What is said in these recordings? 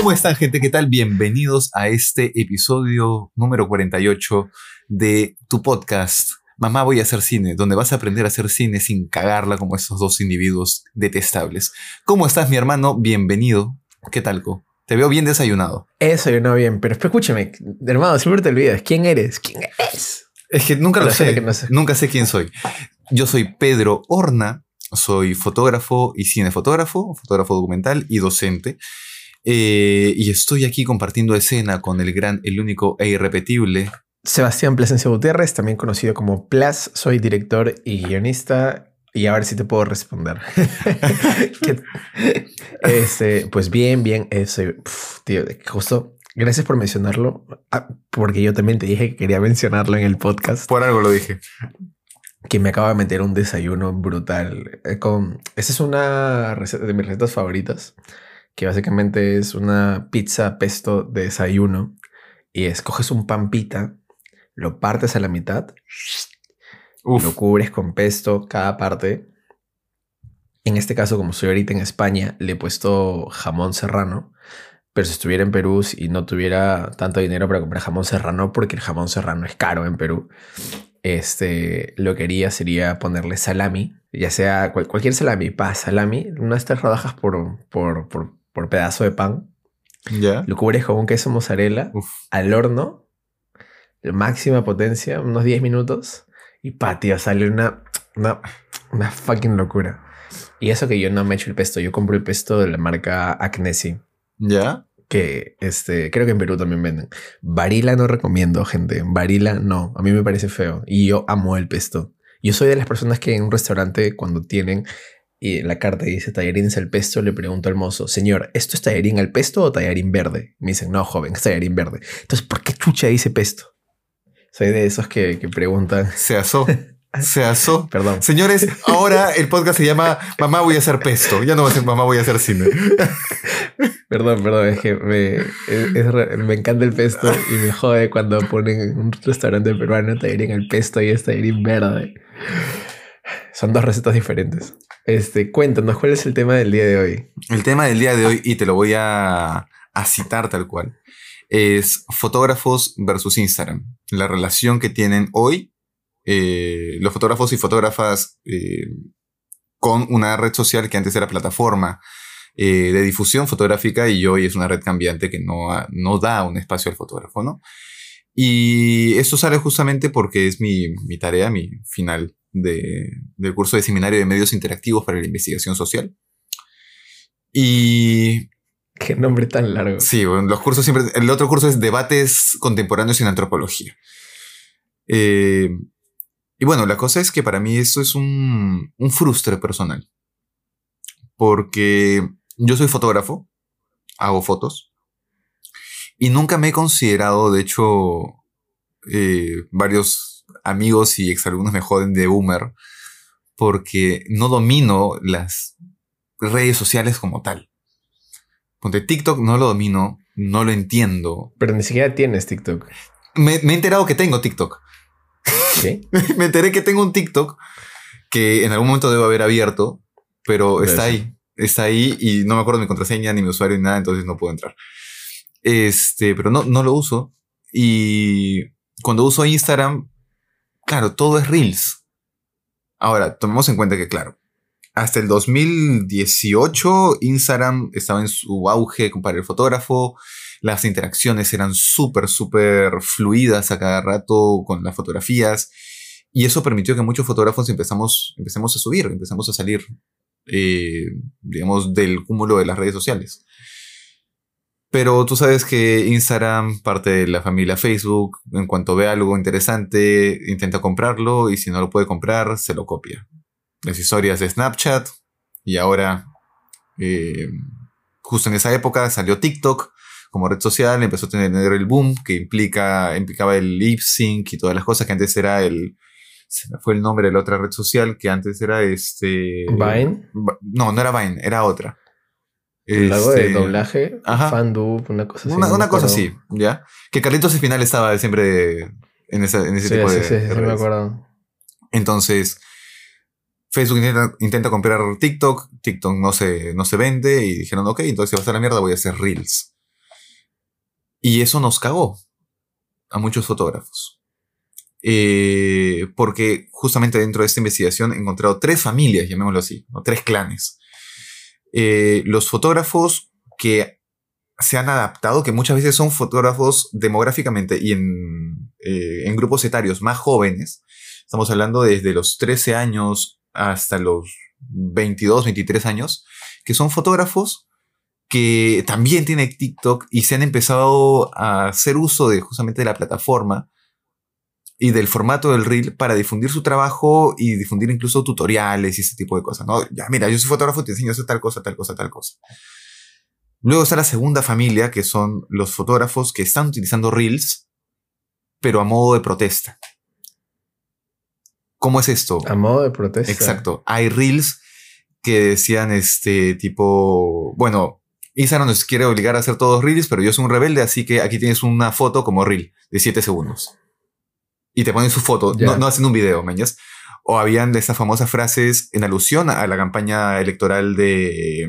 ¿Cómo están, gente? ¿Qué tal? Bienvenidos a este episodio número 48 de tu podcast. Mamá, voy a hacer cine, donde vas a aprender a hacer cine sin cagarla como esos dos individuos detestables. ¿Cómo estás, mi hermano? Bienvenido. ¿Qué tal, Co? Te veo bien desayunado. He desayunado bien, pero escúchame, hermano, siempre te olvidas. ¿Quién eres? ¿Quién eres? Es que nunca lo sé. no sé. Nunca sé quién soy. Yo soy Pedro Horna, soy fotógrafo y cinefotógrafo, fotógrafo documental y docente. Eh, y estoy aquí compartiendo escena con el gran, el único e irrepetible. Sebastián Plasencia Gutiérrez, también conocido como Plas. Soy director y guionista. Y a ver si te puedo responder. ¿Qué- este, pues bien, bien. Ese, pf, tío, justo. Gracias por mencionarlo. Ah, porque yo también te dije que quería mencionarlo en el podcast. Por algo lo dije. que me acaba de meter un desayuno brutal. Eh, Con, esa es una receta de mis recetas favoritas, que básicamente es una pizza pesto de desayuno y escoges un pan pita, lo partes a la mitad, Uf, lo cubres con pesto cada parte. En este caso, como estoy ahorita en España, le he puesto jamón serrano. Pero si estuviera en Perú y no tuviera tanto dinero para comprar jamón serrano, porque el jamón serrano es caro en Perú, este, lo que haría sería ponerle salami, ya sea cual- cualquier salami, pa, salami, unas tres rodajas por, por, por, por pedazo de pan. Lo cubres con un queso mozzarella Uf. al horno, máxima potencia, unos 10 minutos, y pa, tío, sale una, una, una fucking locura. Y eso que yo no me echo el pesto, yo compro el pesto de la marca Acnesi, Ya. que este, creo que en Perú también venden. Varila no recomiendo, gente. Varila no, a mí me parece feo. Y yo amo el pesto. Yo soy de las personas que en un restaurante cuando tienen y en la carta dice tallarines al pesto, le pregunto al mozo, señor, ¿esto es tallarín al pesto o tallarín verde? Me dicen, no, joven, es tallarín verde. Entonces, ¿por qué chucha dice pesto? Soy de esos que, que preguntan, Se asó. Se asó. perdón, Señores, ahora el podcast se llama Mamá voy a hacer pesto. Ya no va a ser Mamá voy a hacer cine. Perdón, perdón, es que me, es- es re- me encanta el pesto y me jode cuando ponen en un restaurante peruano tallarín al pesto y es tallarín verde. Son dos recetas diferentes. Este, cuéntanos, ¿cuál es el tema del día de hoy? El tema del día de hoy, y te lo voy a, a citar tal cual, es fotógrafos versus Instagram. La relación que tienen hoy eh, los fotógrafos y fotógrafas eh, con una red social que antes era plataforma eh, de difusión fotográfica y hoy es una red cambiante que no, no da un espacio al fotógrafo, ¿no? Y esto sale justamente porque es mi, mi tarea, mi final de- del curso de seminario de medios interactivos para la investigación social. Y Qué nombre tan largo. Sí, bueno, los cursos siempre. El otro curso es debates contemporáneos en antropología. Eh, y bueno, la cosa es que para mí esto es un, un frustre personal. Porque yo soy fotógrafo, hago fotos, y nunca me he considerado, de hecho, eh, varios amigos y exalumnos me joden de boomer, porque no domino las redes sociales como tal. Ponte TikTok, no lo domino, no lo entiendo. Pero ni siquiera tienes TikTok. Me, me he enterado que tengo TikTok. ¿Sí? me enteré que tengo un TikTok que en algún momento debo haber abierto, pero está ahí. Está ahí y no me acuerdo mi contraseña, ni mi usuario, ni nada, entonces no puedo entrar. Este, pero no, no lo uso. Y cuando uso Instagram, claro, todo es Reels. Ahora, tomemos en cuenta que, claro, hasta el 2018 Instagram estaba en su auge para el fotógrafo. Las interacciones eran súper, súper fluidas a cada rato con las fotografías. Y eso permitió que muchos fotógrafos empezamos, a subir, empezamos a salir, eh, digamos, del cúmulo de las redes sociales. Pero tú sabes que Instagram, parte de la familia Facebook, en cuanto ve algo interesante, intenta comprarlo y si no lo puede comprar, se lo copia. Las historias de Snapchat y ahora, eh, justo en esa época, salió TikTok como red social, empezó a tener el boom que implica, implicaba el lip sync y todas las cosas que antes era el... Fue el nombre de la otra red social que antes era este... Vine. No, no era Vine, era otra. De Este, doblaje, ajá. fandub, una cosa así. Una, no me una cosa así, ¿ya? Que Carlitos al final estaba siempre en, esa- en ese Sí, tipo sí, de, sí, sí, de sí, me acuerdo. Entonces, Facebook intenta, intenta comprar TikTok, TikTok no se, no se vende y dijeron, ok, entonces si va a estar la mierda voy a hacer Reels. Y eso nos cagó a muchos fotógrafos. Eh, porque justamente dentro de esta investigación he encontrado tres familias, llamémoslo así, o tres clanes. Eh, los fotógrafos que se han adaptado, que muchas veces son fotógrafos demográficamente y en, eh, en grupos etarios más jóvenes, estamos hablando desde los 13 años hasta los 22, 23 años, que son fotógrafos que también tienen TikTok y se han empezado a hacer uso de justamente de la plataforma y del formato del reel para difundir su trabajo y difundir incluso tutoriales y ese tipo de cosas. ¿no? Ya, mira, yo soy fotógrafo, te enseño a hacer tal cosa, tal cosa, tal cosa. Luego está la segunda familia, que son los fotógrafos que están utilizando reels, pero a modo de protesta. ¿Cómo es esto? A modo de protesta. Exacto. Hay reels que decían este tipo, bueno, Instagram nos quiere obligar a hacer todos reels, pero yo soy un rebelde, así que aquí tienes una foto como reel de 7 segundos. Y te ponen su foto, no, no hacen un video, ¿meñas? O habían de esas famosas frases en alusión a la campaña electoral de,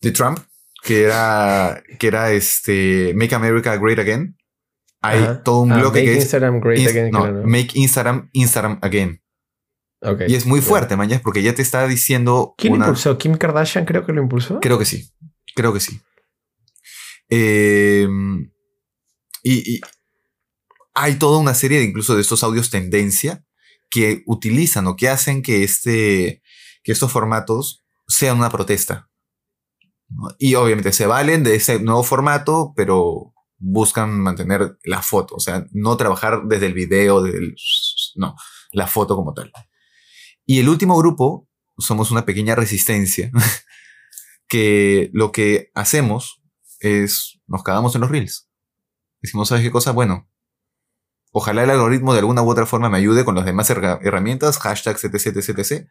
de Trump, que era, que era este Make America Great Again. Hay todo un Ah, bloque Make que es Instagram Great Ins- Again, no. Make Instagram Instagram Again. Y es muy fuerte, mañas, porque ya te está diciendo ¿Quién una... impulsó? ¿Kim Kardashian creo que lo impulsó? Creo que sí. Creo que sí. Eh, y, y hay toda una serie de incluso de estos audios tendencia que utilizan o que hacen que, este, que estos formatos sean una protesta. ¿no? Y obviamente se valen de ese nuevo formato, pero buscan mantener la foto, o sea, no trabajar desde el video, desde el- no, la foto como tal. Y el último grupo, somos una pequeña resistencia, que lo que hacemos es nos cagamos en los reels. Decimos, ¿sabes qué cosa? Bueno, ojalá el algoritmo de alguna u otra forma me ayude con las demás herra- herramientas, hashtags, etc, etc, etc.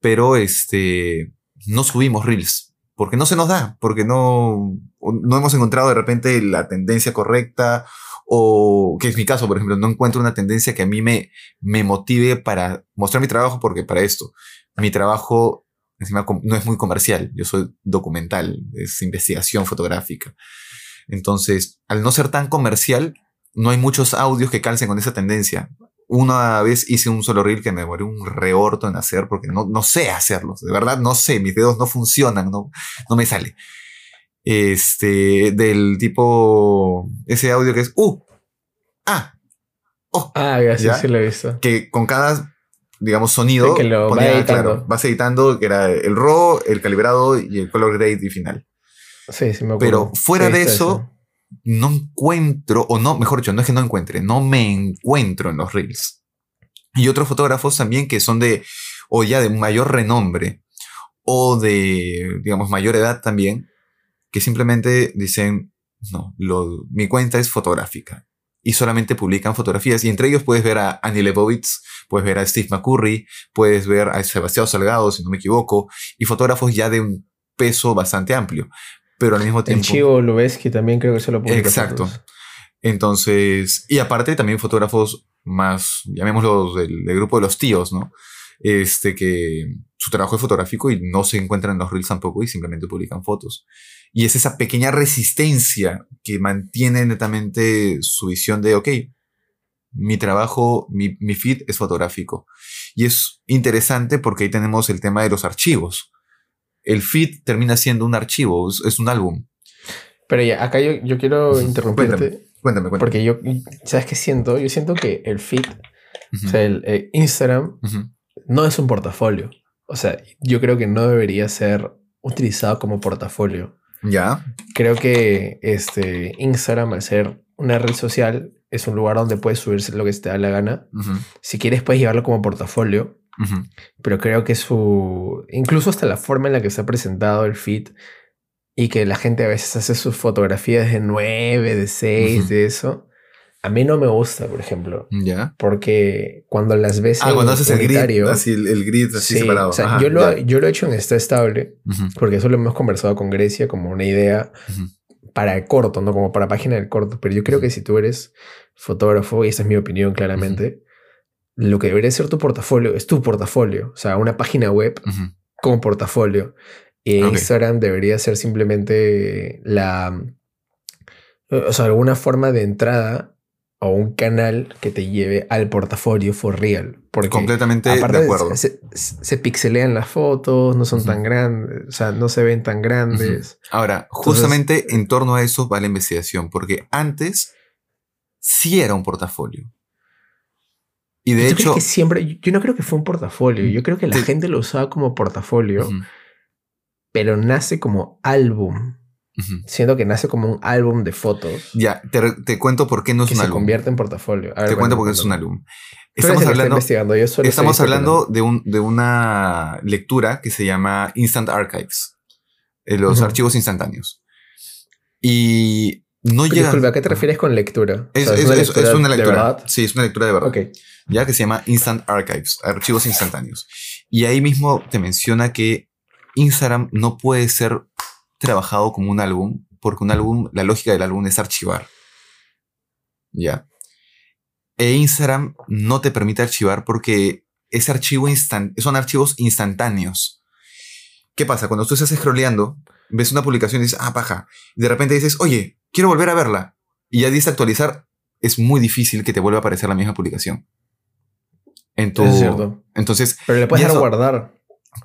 Pero este, no subimos reels. Porque no se nos da, porque no, no hemos encontrado de repente la tendencia correcta, o que es mi caso, por ejemplo, no encuentro una tendencia que a mí me, me motive para mostrar mi trabajo, porque para esto, mi trabajo encima no es muy comercial, yo soy documental, es investigación fotográfica. Entonces, al no ser tan comercial, no hay muchos audios que calcen con esa tendencia. Una vez hice un solo reel que me demoré un reorto en hacer porque no, no sé hacerlos. De verdad, no sé. Mis dedos no funcionan, no, no me sale. Este, del tipo, ese audio que es, uh, ah, oh, Ah, ya, sí, lo he visto. que con cada, digamos, sonido, Sí, que lo va ponía, editando. claro, vas editando, que era el RAW, el calibrado y el color grade y final. Sí, sí me acuerdo. Pero fuera de eso, no encuentro, o no, mejor dicho, no es que no encuentre, no me encuentro en los reels. Y otros fotógrafos también que son de, o ya de mayor renombre, o de, digamos, mayor edad también, que simplemente dicen, no, lo- mi cuenta es fotográfica. Y solamente publican fotografías. Y entre ellos puedes ver a Annie Leibovitz, puedes ver a Steve McCurry, puedes ver a Sebastián Salgado, si no me equivoco, y fotógrafos ya de un peso bastante amplio. Pero al mismo El tiempo... Chivo Lubeski también creo que se lo publica. Exacto. fotos. Entonces, y aparte también fotógrafos más, llamémoslos del, del grupo de los tíos, ¿no? Este que su trabajo es fotográfico y no se encuentran en los reels tampoco y simplemente publican fotos. Y es esa pequeña resistencia que mantiene netamente su visión de, ok, mi trabajo, mi, mi feed es fotográfico. Y es interesante porque ahí tenemos el tema de los archivos. El feed termina siendo un archivo, es, es un álbum. Pero ya, acá yo, yo quiero interrumpirte. Cuéntame, cuéntame. Porque yo, ¿sabes qué siento? Yo siento que el feed, o sea, el eh, Instagram no es un portafolio. O sea, yo creo que no debería ser utilizado como portafolio. Ya. Creo que este Instagram, al ser una red social, es un lugar donde puedes subirse lo que te da la gana. Si quieres, puedes llevarlo como portafolio. Ujú. Pero creo que su. Incluso hasta la forma en la que está presentado el feed y que la gente a veces hace sus fotografías de 9, de 6, Ujú. de eso. A mí no me gusta, por ejemplo. Ya. Porque cuando las ves Ah, en cuando haces el grid, así el, el grid así sí, separado. o sea, Ajá, yo, lo, ya. yo lo he hecho en está estable, Ujú, porque eso lo hemos conversado con Grecia como una idea para el corto, no como para página del corto. Pero yo creo que si tú eres fotógrafo, y esta es mi opinión claramente, lo que debería ser tu portafolio es tu portafolio. O sea, una página web Ujú. como portafolio. Y. Instagram debería ser simplemente la, O sea, alguna forma de entrada o un canal que te lleve al portafolio for real. Porque Completamente de acuerdo. Se, se, pixelean las fotos, no son tan grandes, o sea, no se ven tan grandes. Ahora, justamente en torno a eso va la investigación, porque antes sí era un portafolio. Y de hecho. Que siempre. Yo no creo que fue un portafolio. Yo creo que la gente lo usaba como portafolio, pero nace como álbum. Siendo que nace como un álbum de fotos. Ya, te, cuento por qué no es un álbum. Se convierte en portafolio. te cuento por qué es un álbum. Estamos hablando, estamos hablando de, un, de una lectura que se llama Instant Archives, eh, los archivos instantáneos. Y no llega. Disculpa, ¿a qué te refieres con lectura? Es, una, lectura, Sí, es una lectura de verdad. Ya que se llama Instant Archives, archivos instantáneos. Y ahí mismo te menciona que Instagram no puede ser trabajado como un álbum, porque un álbum, la lógica del álbum es archivar. Ya. E Instagram no te permite archivar porque ese archivo son archivos instantáneos. ¿Qué pasa? Cuando tú estás scrolleando, ves una publicación y dices, ah, paja. Y de repente dices, oye, quiero volver a verla. Y ya dices actualizar, es muy difícil que te vuelva a aparecer la misma publicación. En es cierto. Entonces. Pero le puedes guardar.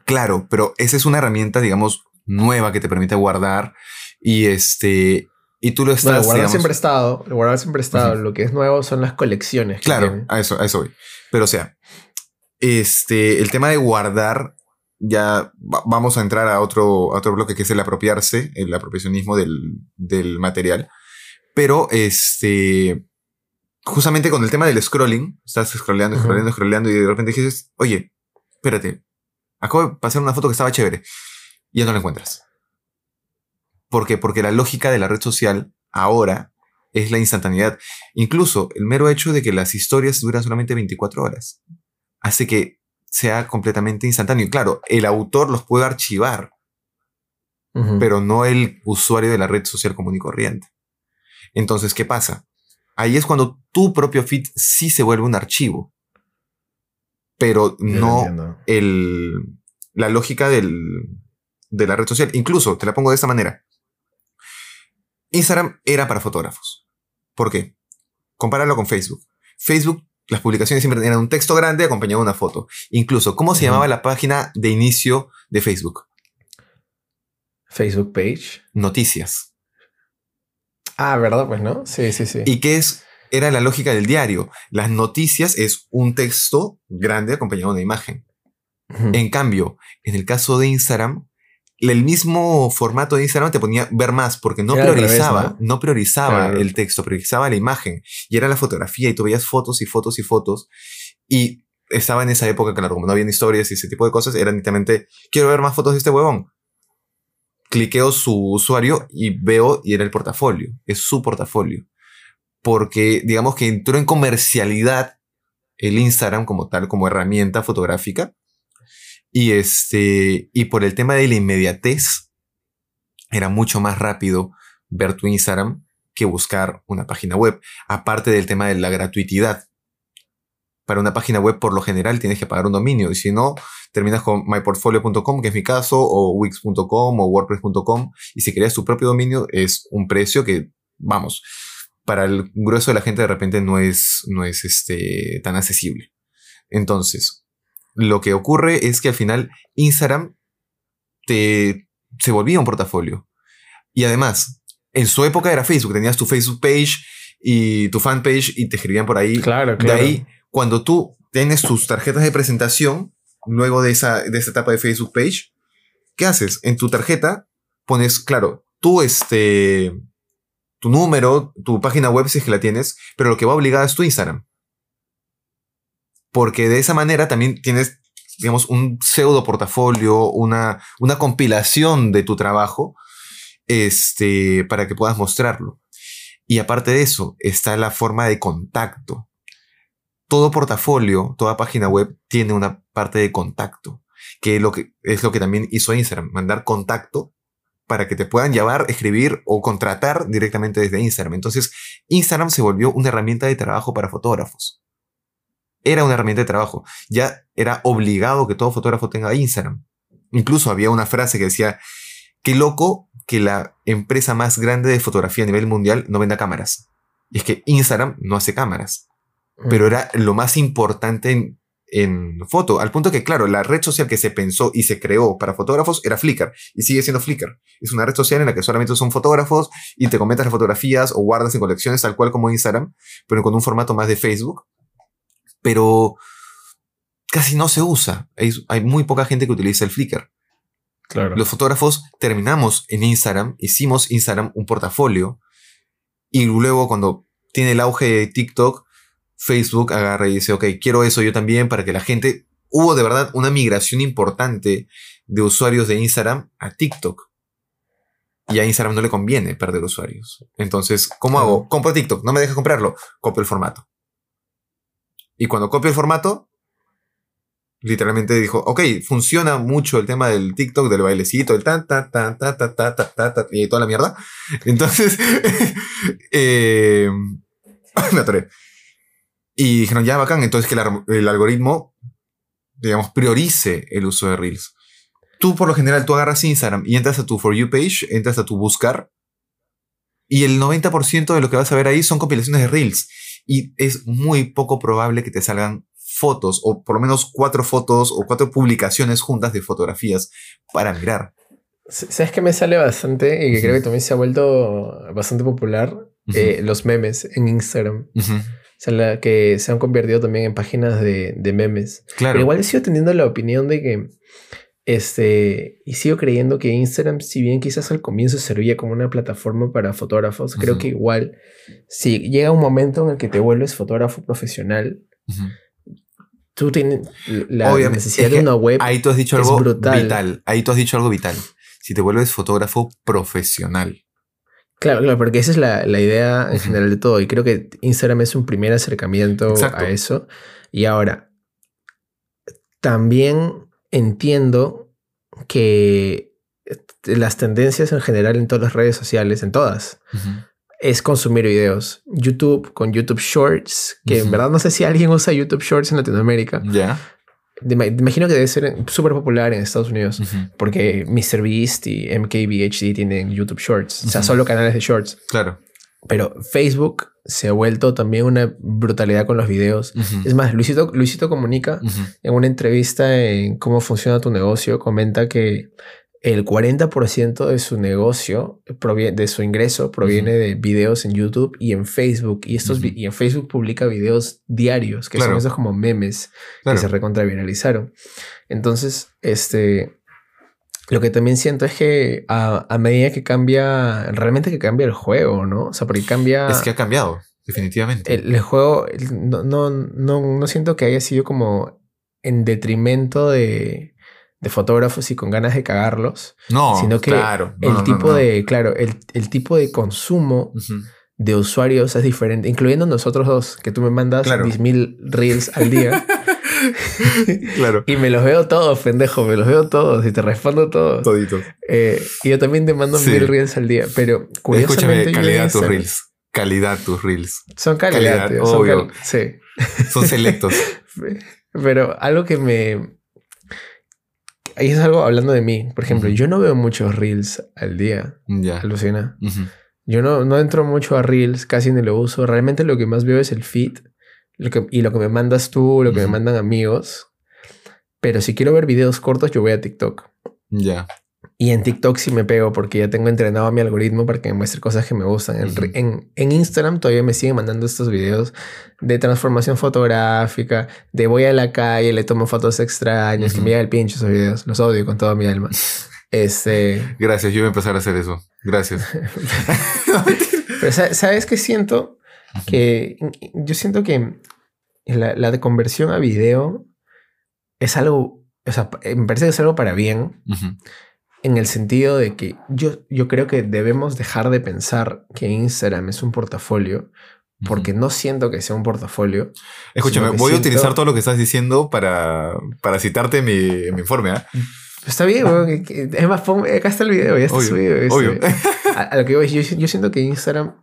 Claro, pero esa es una herramienta, digamos, nueva que te permite guardar y este y tú lo estás guardar siempre estado guardar siempre estado lo que es nuevo son las colecciones claro a eso a eso voy pero o sea este el tema de guardar ya vamos a entrar a otro, otro bloque que es el apropiarse el apropiacionismo del, del material pero este justamente con el tema del scrolling estás scrolleando scrolleando scrolleando y de repente dices oye espérate acabo de pasar una foto que estaba chévere y ya no la encuentras. ¿Por qué? Porque la lógica de la red social ahora es la instantaneidad. Incluso el mero hecho de que las historias duran solamente 24 horas hace que sea completamente instantáneo. Y claro, el autor los puede archivar, pero no el usuario de la red social común y corriente. Entonces, ¿qué pasa? Ahí es cuando tu propio feed sí se vuelve un archivo, pero no el, la lógica del, de la red social. Incluso, te la pongo de esta manera. Instagram era para fotógrafos. ¿Por qué? Compáralo con Facebook. Facebook, las publicaciones siempre eran un texto grande acompañado de una foto. Incluso, ¿cómo se llamaba la página de inicio de Facebook? Facebook page. Noticias. Ah, ¿verdad? Pues no. Sí, sí, sí. ¿Y qué es? Era la lógica del diario. Las noticias es un texto grande acompañado de una imagen. En cambio, en el caso de Instagram, el mismo formato de Instagram te ponía ver más porque no priorizaba, ¿no? priorizaba el texto, priorizaba la imagen y era la fotografía y tú veías fotos y fotos y fotos y estaba en esa época, claro, como no había historias y ese tipo de cosas, era netamente, quiero ver más fotos de este huevón. Cliqueo su usuario y veo y era el portafolio, es su portafolio. Porque digamos que entró en comercialidad el Instagram como tal, como herramienta fotográfica, y, este, y por el tema de la inmediatez, era mucho más rápido ver tu Instagram que buscar una página web. Aparte del tema de la gratuitidad. Para una página web, por lo general, tienes que pagar un dominio. Y si no, terminas con myportfolio.com, que es mi caso, o wix.com o wordpress.com. Y si querías tu propio dominio, es un precio que, vamos, para el grueso de la gente de repente no es, no es este, tan accesible. Entonces, lo que ocurre es que al final Instagram te, se volvía un portafolio. Y además, en su época era Facebook, tenías tu Facebook page y tu fanpage y te escribían por ahí. Claro, claro. De ahí, cuando tú tienes tus tarjetas de presentación, luego de esa, de etapa de Facebook page, ¿qué haces? En tu tarjeta pones, claro, tú este, tu número, tu página web si es que la tienes, pero lo que va obligada es tu Instagram porque de esa manera también tienes, digamos, un pseudo portafolio, una, una compilación de tu trabajo, este, para que puedas mostrarlo. Y aparte de eso, está la forma de contacto. Todo portafolio, toda página web tiene una parte de contacto, que es lo que, también hizo Instagram, mandar contacto para que te puedan llamar, escribir o contratar directamente desde Instagram. Entonces, Instagram se volvió una herramienta de trabajo para fotógrafos era una herramienta de trabajo. Ya era obligado que todo fotógrafo tenga Instagram. Incluso había una frase que decía, qué loco que la empresa más grande de fotografía a nivel mundial no venda cámaras. Y es que Instagram no hace cámaras, pero era lo más importante en, en foto, al punto que, claro, la red social que se pensó y se creó para fotógrafos era Flickr, y sigue siendo Flickr. Es una red social en la que solamente son fotógrafos y te comentas las fotografías o guardas en colecciones, tal cual como Instagram, pero con un formato más de Facebook. Pero casi no se usa. Hay, hay muy poca gente que utiliza el Flickr. Claro. Los fotógrafos terminamos en Instagram, hicimos Instagram un portafolio y luego cuando tiene el auge de TikTok, Facebook agarra y dice, ok, quiero eso yo también para que la gente... Hubo de verdad una migración importante de usuarios de Instagram a TikTok. Y a Instagram no le conviene perder usuarios. Entonces, ¿cómo hago? Compro TikTok, no me deja comprarlo. Copio el formato. Y cuando copio el formato, literalmente dijo, ok, funciona mucho el tema del TikTok, del bailecito, el tan, tan, tan, tan, tan, tan, tan, tan, tan, y toda la mierda. Entonces, eh, me atoré. Y dijeron, ya bacán, entonces que el, el algoritmo, digamos, priorice el uso de Reels. Tú, por lo general, tú agarras Instagram y entras a tu For You page, entras a tu buscar, y el 90% de lo que vas a ver ahí son compilaciones de Reels. Y es muy poco probable que te salgan fotos, o por lo menos cuatro fotos o cuatro publicaciones juntas de fotografías para mirar. ¿Sabes que me sale bastante y que creo que también se ha vuelto bastante popular? Ujú. Eh, los memes en Instagram. Ujú. O sea, que se han convertido también en páginas de, de memes. Claro. Pero igual he sido teniendo la opinión de que, este, y sigo creyendo que Instagram, si bien quizás al comienzo servía como una plataforma para fotógrafos, creo que igual, si llega un momento en el que te vuelves fotógrafo profesional, tú tienes la Obviamente, necesidad es de una web. Ahí tú has dicho algo brutal. vital. Ahí tú has dicho algo vital. Si te vuelves fotógrafo profesional. Claro, claro, porque esa es la, la idea en general de todo. Y creo que Instagram es un primer acercamiento Exacto. a eso. Y ahora, también entiendo que las tendencias en general en todas las redes sociales, en todas, es consumir videos. YouTube con YouTube Shorts, que en Ujú. verdad no sé si alguien usa YouTube Shorts en Latinoamérica. Ya. Me imagino que debe ser súper popular en Estados Unidos. Ujú. Porque MrBeast y MKBHD tienen YouTube Shorts. O sea, solo canales de Shorts. Claro. Pero Facebook se ha vuelto también una brutalidad con los videos. Es más, Luisito, Luisito Comunica en una entrevista en cómo funciona tu negocio, comenta que el 40% de su negocio, proviene, de su ingreso, proviene de videos en YouTube y en Facebook. Y, estos, Ujú. y en Facebook publica videos diarios, que son esos como memes Claro. que se recontraviralizaron. Entonces, este, lo que también siento es que a, a medida que cambia, realmente que cambia el juego, ¿no? O sea, porque cambia Es que ha cambiado, definitivamente. el, el juego, el- no, no, no, no siento que haya sido como en detrimento de, de fotógrafos y con ganas de cagarlos, no, sino que claro. No, el no, tipo no. de, claro, el, el tipo de consumo de usuarios es diferente, incluyendo nosotros dos, que tú me mandas Claro. 10.000 reels al día. claro. Y me los veo todos, pendejo, me los veo todos y te respondo todos. Todito. Eh, y yo también te mando Sí. mil reels al día, pero curiosamente Escúchame, calidad tus reels. Calidad tus reels. Son calidad, Calidad, tío, son obvio. cal- sí. Son selectos. Pero algo que me... Ahí es algo hablando de mí. Por ejemplo, yo no veo muchos reels al día, ya. alucina. Yo no, no entro mucho a reels, casi ni lo uso. Realmente lo que más veo es el feed lo que, y lo que me mandas tú, lo que me mandan amigos. Pero si quiero ver videos cortos, yo voy a TikTok. Ya. Y en TikTok sí me pego porque ya tengo entrenado a mi algoritmo para que me muestre cosas que me gustan. En, en, en Instagram todavía me siguen mandando estos videos de transformación fotográfica, de voy a la calle, le tomo fotos extrañas, que Ujú. me llega el pinche esos videos. Los odio con toda mi alma. Este, Gracias, yo voy a empezar a hacer eso. Gracias. pero sa- ¿sabes qué siento? Que yo siento que la, la de conversión a video es algo, o sea, me parece que es algo para bien. En el sentido de que yo, yo creo que debemos dejar de pensar que Instagram es un portafolio, porque no siento que sea un portafolio. Escúchame, voy a utilizar todo lo que estás diciendo para, para citarte en mi, en mi informe. ¿ah? Está bien, es más, acá está el video, ya está Obvio, subido. este. obvio. A, a lo que voy, yo, yo siento que Instagram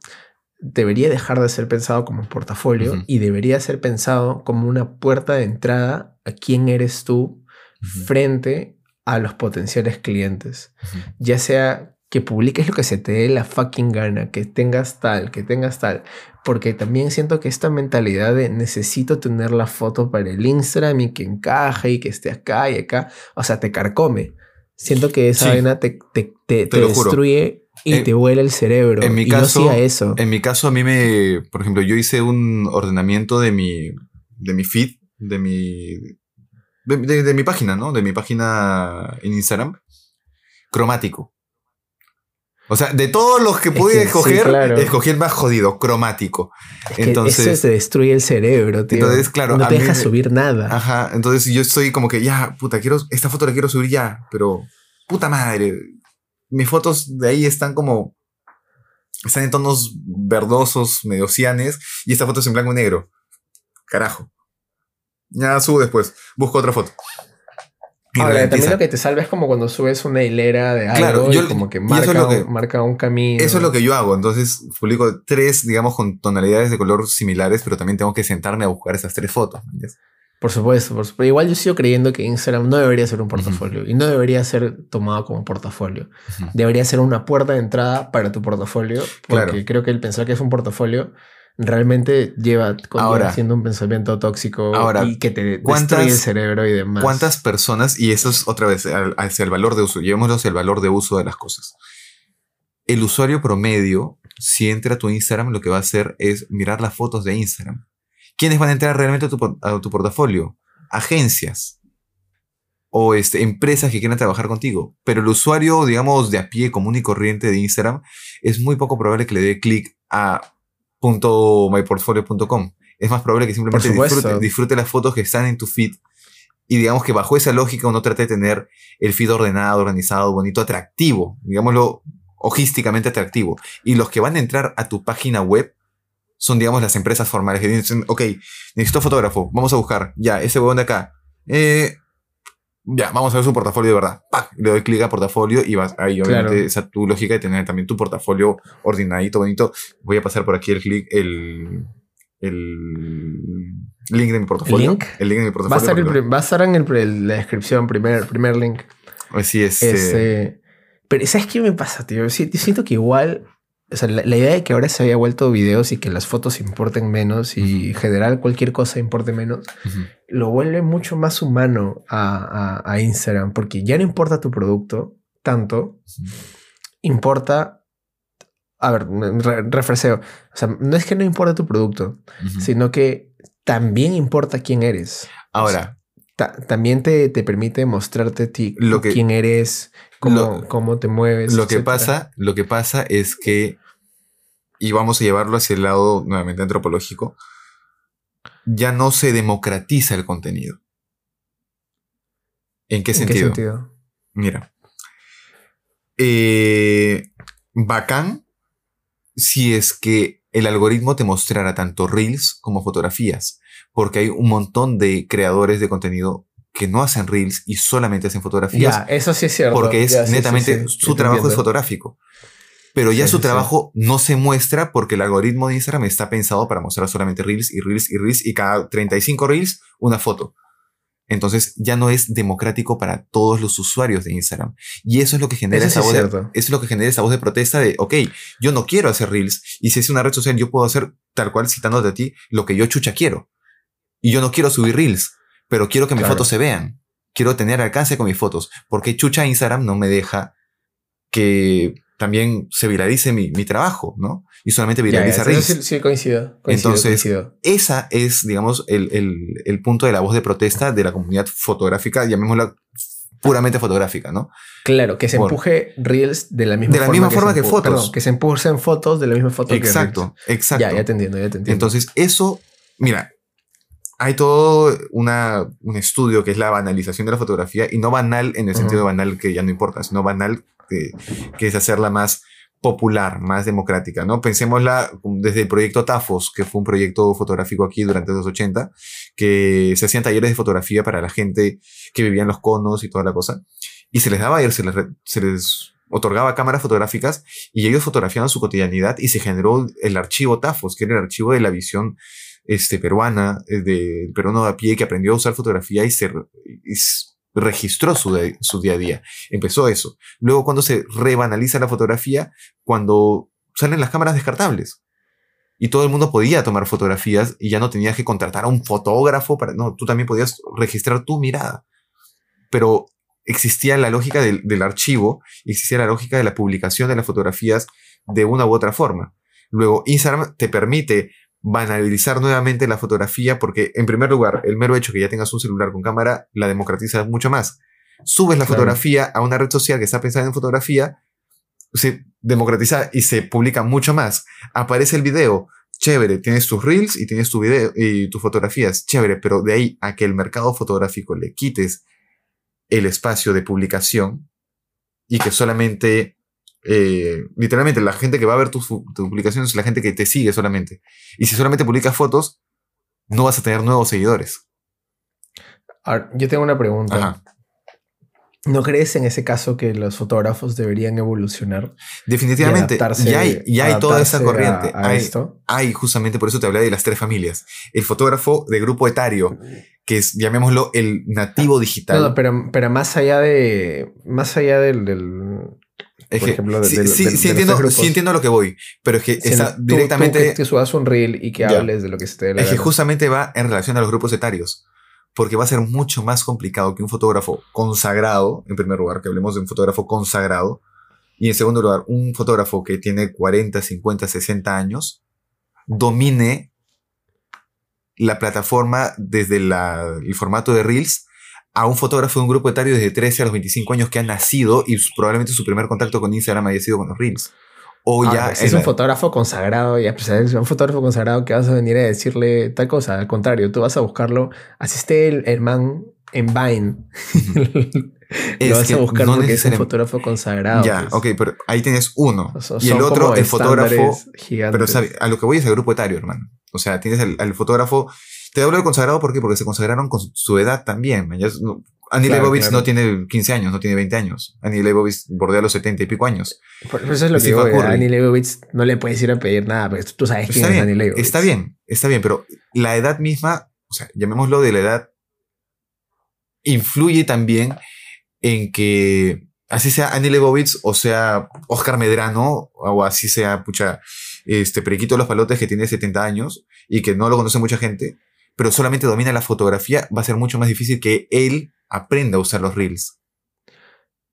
debería dejar de ser pensado como un portafolio y debería ser pensado como una puerta de entrada a quién eres tú Ujú. frente a los potenciales clientes. Ya sea que publiques lo que se te dé la fucking gana, que tengas tal, que tengas tal. Porque también siento que esta mentalidad de necesito tener la foto para el Instagram y que encaje y que esté acá y acá, o sea, te carcome. Siento que esa Sí. vaina te, te, te, destruye y En- te vuela el cerebro. En mi y caso, eso. en mi caso a mí me, por ejemplo, yo hice un ordenamiento de mi, de mi feed, de mi, de, de- de mi página, ¿no? De mi página en Instagram, cromático. O sea, de todos los que Es pude sí, escoger, claro. escogí el más jodido, cromático. Es entonces- eso te destruye el cerebro, tío. Entonces, claro, no te deja subir nada. Ajá, entonces yo estoy como que ya, puta, quiero, esta foto la quiero subir ya, pero puta madre, mis fotos de ahí están como, están en tonos verdosos, medio cianes, y esta foto es en blanco y negro. Carajo. Ya subo después, busco otra foto. Ahora, también lo que te salva es como cuando subes una hilera de algo Claro, yo- y como que es marca, que- un, marca un camino. Eso es lo que yo hago, entonces publico tres, digamos, con tonalidades de color similares, pero también tengo que sentarme a buscar esas tres fotos. Por supuesto, por supuesto. Igual yo sigo creyendo que Instagram no debería ser un portafolio y no debería ser tomado como portafolio. Debería ser una puerta de entrada para tu portafolio porque Claro. creo que el pensar que es un portafolio realmente lleva Ahora- siendo un pensamiento tóxico Ahora, y que te ¿cuántas- destruye el cerebro y demás. ¿Cuántas personas, y eso es otra vez hacia el valor de uso, llevémoslo hacia el valor de uso de las cosas? El usuario promedio, si entra a tu Instagram, lo que va a hacer es mirar las fotos de Instagram. ¿Quiénes van a entrar realmente a tu, a tu portafolio? Agencias o este, empresas que quieran trabajar contigo. Pero el usuario, digamos, de a pie común y corriente de Instagram, es muy poco probable que le dé clic a .myportfolio.com. Es más probable que simplemente disfrute las fotos que están en tu feed y digamos que bajo esa lógica uno trata de tener el feed ordenado, organizado, bonito, atractivo, digámoslo, logísticamente atractivo. Y los que van a entrar a tu página web son, digamos, las empresas formales que dicen, ok, necesito fotógrafo, vamos a buscar, ya, ese huevón de acá. Eh, ya, vamos a ver su portafolio de verdad. ¡Pac! Le doy clic a portafolio y vas ahí, obviamente, Claro. esa tu lógica de tener también tu portafolio ordenadito, bonito. Voy a pasar por aquí el clic, el, el link de mi portafolio. link? El link de mi Va a, portafolio. estar el va a estar en el la descripción, primer, primer link. Así es. eh, Este, pero ¿sabes qué me pasa, tío? Sí- siento que igual, o sea, la, la idea de que ahora se haya vuelto videos y que las fotos importen menos y en general cualquier cosa importe menos, lo vuelve mucho más humano a, a- a Instagram, porque ya no importa tu producto tanto, importa, a ver, re- refreseo, o sea, no es que no importa tu producto, sino que también importa quién eres. Ahora, Ta- también te, te permite mostrarte a ti Lo que- quién eres, cómo, lo- cómo te mueves. lo que pasa, lo que pasa es que, y vamos a llevarlo hacia el lado nuevamente antropológico, ya no se democratiza el contenido. ¿En qué ¿En sentido? qué sentido? Mira. Eh, bacán si es que el algoritmo te mostrara tanto reels como fotografías, porque hay un montón de creadores de contenido que no hacen reels y solamente hacen fotografías Ya, eso sí es cierto. porque es Ya, sí, netamente sí, sí, su trabajo es fotográfico. Pero ya su trabajo no se muestra porque el algoritmo de Instagram está pensado para mostrar solamente reels y reels y reels y cada 35 reels una foto. Entonces ya no es democrático para todos los usuarios de Instagram. Y eso es lo que genera esa es voz de, cierto. eso es lo que genera esa voz de protesta de, ok, yo no quiero hacer reels y si es una red social yo puedo hacer tal cual citándote a ti lo que yo chucha quiero. Y yo no quiero subir reels, pero quiero que mis Claro. fotos se vean. Quiero tener alcance con mis fotos. Porque chucha Instagram no me deja que también se viralice mi, mi trabajo, ¿no? Y solamente viraliza reels. sí, sí, coincido. coincido, Entonces, coincido. Esa es, digamos, el, el, el punto de la voz de protesta de la comunidad fotográfica, llamémosla puramente fotográfica, ¿no? Claro, que se por- empuje reels de la misma De la forma misma que forma que fotos. perdón, que se empujen fotos de la misma foto que Exacto, reels. exacto. Ya, ya te entiendo, ya te entiendo. Entonces, eso, mira, hay todo una, un estudio que es la banalización de la fotografía y no banal en el sentido de banal que ya no importa, sino banal que, que es hacerla más popular, más democrática, ¿no? Pensémosla desde el proyecto TAFOS, que fue un proyecto fotográfico aquí durante los 80, que se hacían talleres de fotografía para la gente que vivía en los conos y toda la cosa, y se les daba, se les, se les otorgaba cámaras fotográficas y ellos fotografiaban su cotidianidad y se generó el archivo TAFOS, que era el archivo de la visión este, peruana, eh, del peruano de a pie que aprendió a usar fotografía y se, registró su, de- su día a día. Empezó eso. Luego cuando se rebanaliza la fotografía, cuando salen las cámaras descartables. Y todo el mundo podía tomar fotografías y ya no tenías que contratar a un fotógrafo para... No, tú también podías registrar tu mirada. Pero existía la lógica del, del archivo, existía la lógica de la publicación de las fotografías de una u otra forma. Luego, Instagram te permite banalizar nuevamente la fotografía porque, en primer lugar, el mero hecho que ya tengas un celular con cámara la democratiza mucho más. Subes la Claro. fotografía a una red social que está pensada en fotografía, se democratiza y se publica mucho más. Aparece el video, chévere, tienes tus reels y tienes tu video y tus fotografías, chévere, pero de ahí a que el mercado fotográfico le quites el espacio de publicación y que solamente, eh, literalmente, la gente que va a ver tus tus publicaciones es la gente que te sigue solamente. Y si solamente publicas fotos, no vas a tener nuevos seguidores. Ahora, yo tengo una pregunta. Ajá. ¿No crees en ese caso que los fotógrafos deberían evolucionar? y Definitivamente, adaptarse- ya hay, ya hay toda esa corriente. A, a hay, esto. hay, justamente por eso te hablé de las tres familias. El fotógrafo de grupo etario, que es, llamémoslo, el nativo digital. No, no, pero, pero más allá de. Más allá del. del- Es por que ejemplo, de- sí, de- sí, de- sí entiendo, sí entiendo lo que voy, pero es que siendo está tú- tú directamente... que, que subas un reel y que Ya. hables de lo que se te dé la Es que justamente va en relación a los grupos etarios, porque va a ser mucho más complicado que un fotógrafo consagrado, en primer lugar, que hablemos de un fotógrafo consagrado, y en segundo lugar, un fotógrafo que tiene 40, 50, 60 años, domine la plataforma desde la- el formato de Reels a un fotógrafo de un grupo etario desde 13 a los 25 años que ha nacido y probablemente su primer contacto con Instagram haya sido con los Reels. O Ah, ya pues, si en es un la- fotógrafo consagrado, ya pues, es un fotógrafo consagrado que vas a venir a decirle tal cosa. Al contrario, tú vas a buscarlo. Así esté el, el man en Vine. Es lo vas que a buscar no porque es un fotógrafo consagrado. Ya, pues. ok, pero ahí tienes uno. Son- y el otro, el fotógrafo. gigantes. Pero sabe, a lo que voy es el grupo etario, hermano. O sea, tienes al, al fotógrafo. Te hablo de consagrado ¿por qué? porque se consagraron con su, edad también. no- Annie Claro, Leibovitz claro. no tiene 15 años, no tiene 20 años. Annie Leibovitz bordea los 70 y pico años. Por eso es lo que digo. A Curry. Annie Leibovitz no le puedes ir a pedir nada, pero tú sabes quién Está es bien, Annie Leibovitz. está bien, está bien, pero la edad misma, o sea, llamémoslo de la edad, influye también en que así sea Annie Leibovitz o sea Oscar Medrano o así sea, pucha, este Periquito de los Palotes que tiene 70 años y que no lo conoce mucha gente, pero solamente domina la fotografía, va a ser mucho más difícil que él aprenda a usar los reels.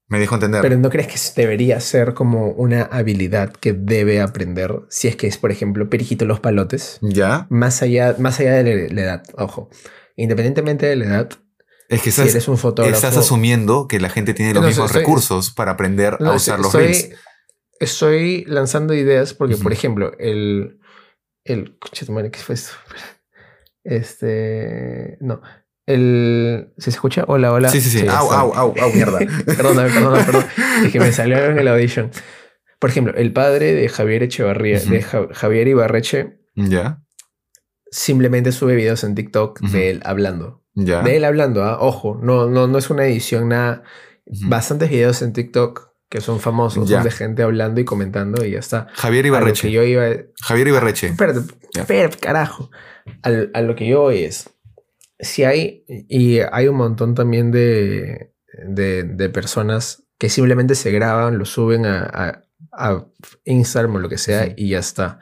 Me dejo entender. Pero ¿no crees que debería ser como una habilidad que debe aprender si es que es, por ejemplo, Periquito los Palotes? ¿Ya? Más allá, más allá de la- edad, ojo. Independientemente de la edad, Es que si estás, eres un fotógrafo... estás asumiendo que la gente tiene los No, mismos recursos para aprender No, a usar los reels. estoy lanzando ideas porque, por ejemplo, el... el ¿qué fue esto? Este... No. El... ¿Sí se escucha? Hola, hola. Sí, sí, sí. au, está. au, au, au, mierda. Perdona, perdona, perdón. Es que me salió en el audition. Por ejemplo, el padre de Javier Echevarría, de Ja- Javier Ibarreche, ya, simplemente sube videos en TikTok de él hablando. ya. De él hablando, ¿ah? ojo, no, no, no es una edición, nada. Ujú. Bastantes videos en TikTok que son famosos, son de gente hablando y comentando y ya está. Javier Ibarreche. yo iba. Javier Ibarreche. Espérate, espérate, carajo. Al- a lo que yo voy es. Si hay. Y hay un montón también de, de, de personas que simplemente se graban, lo suben a, a- a Instagram o lo que sea y ya está.